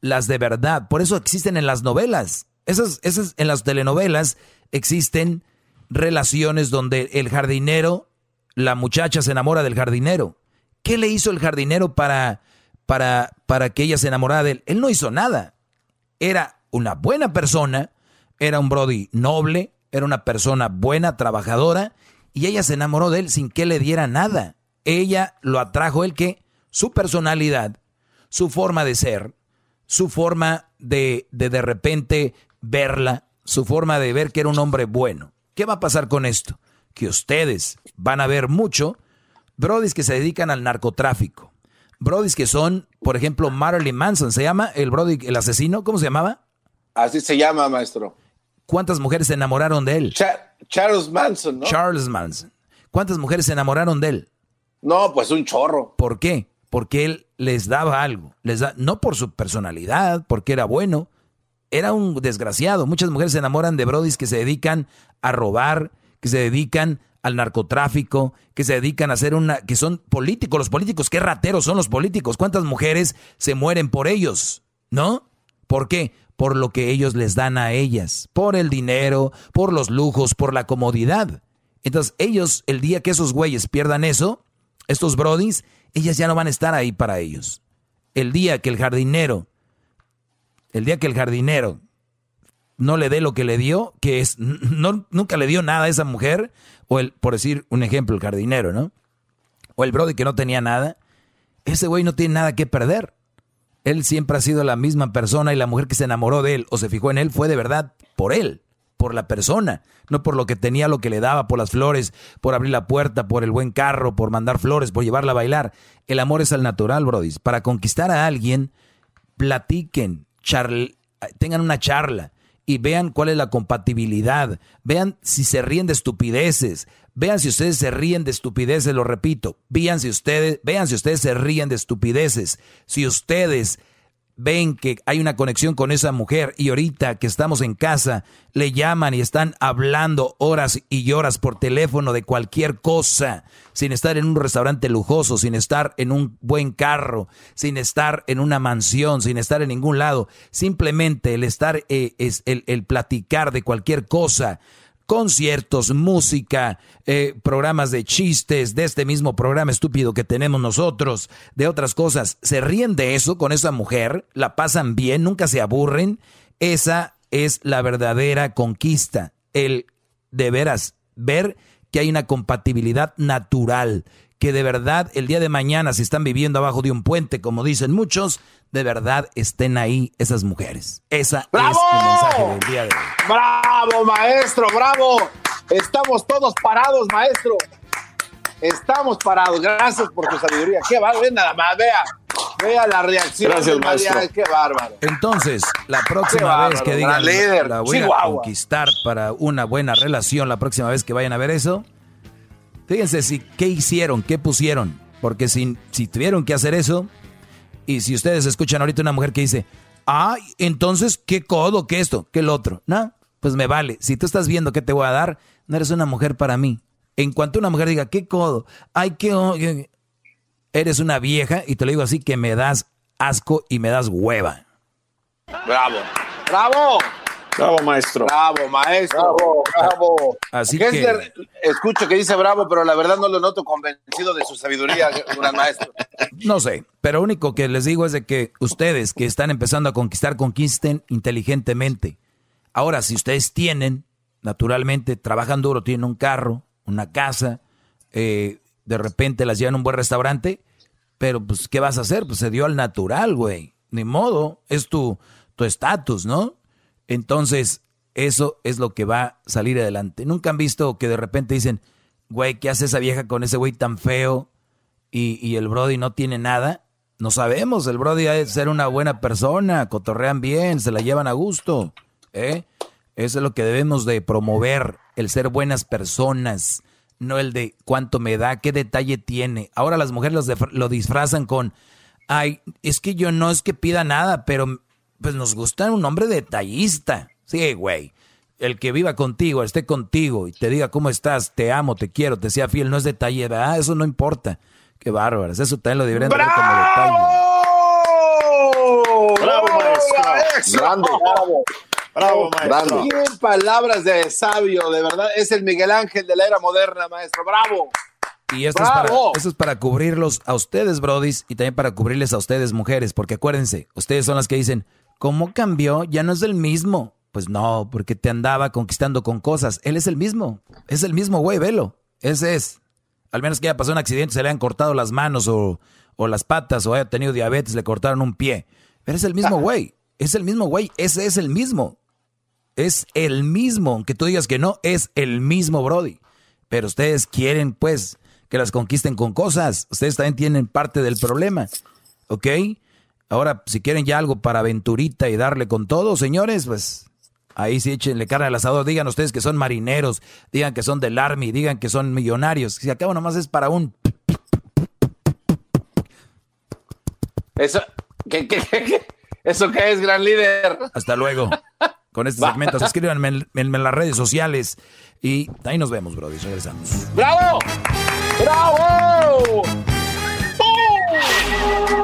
Las de verdad. Por eso existen en las novelas. Esas, esas en las telenovelas existen relaciones donde el jardinero, la muchacha se enamora del jardinero. ¿Qué le hizo el jardinero para, para, para que ella se enamorara de él? Él no hizo nada. Era una buena persona, era un Brody noble, era una persona buena, trabajadora, y ella se enamoró de él sin que le diera nada. Ella lo atrajo él que su personalidad, su forma de ser, su forma de de, de repente verla, su forma de ver que era un hombre bueno. ¿Qué va a pasar con esto? Que ustedes van a ver mucho brodis que se dedican al narcotráfico. Brodis que son, por ejemplo, Marilyn Manson, ¿se llama el brody, el asesino? ¿Cómo se llamaba? Así se llama, maestro. ¿Cuántas mujeres se enamoraron de él? Charles Manson, ¿no? Charles Manson. ¿Cuántas mujeres se enamoraron de él? No, pues un chorro. ¿Por qué? Porque él les daba algo. Les da, no por su personalidad, porque era bueno, era un desgraciado. Muchas mujeres se enamoran de brodis que se dedican a robar, que se dedican al narcotráfico, que se dedican a hacer una, que son políticos, los políticos, qué rateros son los políticos, cuántas mujeres se mueren por ellos, ¿no? ¿Por qué? Por lo que ellos les dan a ellas, por el dinero, por los lujos, por la comodidad. Entonces ellos, el día que esos güeyes pierdan eso, estos brodis, ellas ya no van a estar ahí para ellos. El día que el jardinero el día que el jardinero no le dé lo que le dio, que es, no, nunca le dio nada a esa mujer, o el, por decir un ejemplo, el jardinero, ¿no? O el brody que no tenía nada, ese güey no tiene nada que perder. Él siempre ha sido la misma persona y la mujer que se enamoró de él o se fijó en él fue de verdad por él. por la persona, no por lo que tenía, lo que le daba, por las flores, por abrir la puerta, por el buen carro, por mandar flores, por llevarla a bailar. El amor es al natural, Brody. Para conquistar a alguien, platiquen, tengan una charla y vean cuál es la compatibilidad. Vean si se ríen de estupideces. Vean si ustedes se ríen de estupideces, lo repito. Vean si ustedes, vean si ustedes se ríen de estupideces. Si ustedes ven que hay una conexión con esa mujer y ahorita que estamos en casa le llaman y están hablando horas y horas por teléfono de cualquier cosa, sin estar en un restaurante lujoso, sin estar en un buen carro, sin estar en una mansión, sin estar en ningún lado, simplemente el estar eh, es el, el platicar de cualquier cosa conciertos, música, eh, programas de chistes, de este mismo programa estúpido que tenemos nosotros, de otras cosas. Se ríen de eso con esa mujer, la pasan bien, nunca se aburren. Esa es la verdadera conquista, el de veras ver que hay una compatibilidad natural, que de verdad el día de mañana, si están viviendo abajo de un puente, como dicen muchos, de verdad estén ahí esas mujeres. Esa es el mensaje del día de hoy. ¡Bravo, maestro! ¡Bravo! Estamos todos parados, maestro. Estamos parados. Gracias por tu sabiduría. Qué bárbaro. nada más, vea. Vea la reacción. Gracias, maestro. Qué bárbaro. Entonces, la próxima vez que digan la voy a conquistar para una buena relación, la próxima vez que vayan a ver eso, Fíjense si, qué hicieron, qué pusieron. Porque si, si tuvieron que hacer eso, y si ustedes escuchan ahorita una mujer que dice, ay, entonces, ¿qué codo, qué esto, qué el otro? No, pues me vale. Si tú estás viendo qué te voy a dar, no eres una mujer para mí. En cuanto una mujer diga, ¿qué codo? Ay, qué... Eres una vieja, y te lo digo así, que me das asco y me das hueva. Bravo, bravo. Bravo, maestro. Bravo, maestro. Bravo, bravo. Así que... escucho que dice bravo, pero la verdad no lo noto convencido de su sabiduría, gran maestro. No sé, pero lo único que les digo es de que ustedes que están empezando a conquistar, conquisten inteligentemente. Ahora, si ustedes tienen, naturalmente, trabajan duro, tienen un carro, una casa, eh, de repente las llevan a un buen restaurante, pero pues, ¿qué vas a hacer? Pues se dio al natural, güey. Ni modo, es tu estatus, ¿no? Entonces, eso es lo que va a salir adelante. Nunca han visto que de repente dicen, güey, ¿qué hace esa vieja con ese güey tan feo? Y, el Brody no tiene nada. No sabemos, el Brody ha de ser una buena persona, cotorrean bien, se la llevan a gusto. ¿eh? Eso es lo que debemos de promover, el ser buenas personas, no el de cuánto me da, qué detalle tiene. Ahora las mujeres lo disfrazan con, ay, es que yo no es que pida nada, pero pues nos gusta un hombre detallista. Sí, güey. El que viva contigo, esté contigo y te diga cómo estás, te amo, te quiero, te sea fiel, no es detalle, ¿verdad? Eso no importa. Qué bárbaras, eso también lo deberían tener como detalle. ¡Bravo, maestro! ¡Grande! ¡Bravo! Bravo, maestro. Bien palabras de sabio, de verdad. Es el Miguel Ángel de la era moderna, maestro. ¡Bravo! Y esto es, para, esto es para cubrirlos a ustedes, brodis, y también para cubrirles a ustedes, mujeres, porque acuérdense, ustedes son las que dicen, ¿Cómo cambió? Ya no es el mismo. Pues no, porque te andaba conquistando con cosas. Él es el mismo. Es el mismo, güey, velo. Ese es. Al menos que haya pasado un accidente, se le han cortado las manos o, o las patas o haya tenido diabetes, le cortaron un pie. Pero es el mismo güey. Es el mismo güey. Ese es el mismo. Es el mismo. Aunque tú digas que no, es el mismo Brody. Pero ustedes quieren, pues, que las conquisten con cosas. Ustedes también tienen parte del problema. ¿Ok? Ahora, si quieren ya algo para aventurita y darle con todo, señores, pues ahí sí échenle cara al asador. Digan ustedes que son marineros, digan que son del Army, digan que son millonarios. Si acabo nomás es para un... Eso, ¿qué, qué, qué, ¿Eso qué es, gran líder? Hasta luego. Con este segmento, escríbanme en, en, las redes sociales y ahí nos vemos, brody. Regresamos. ¡Bravo! ¡Bravo!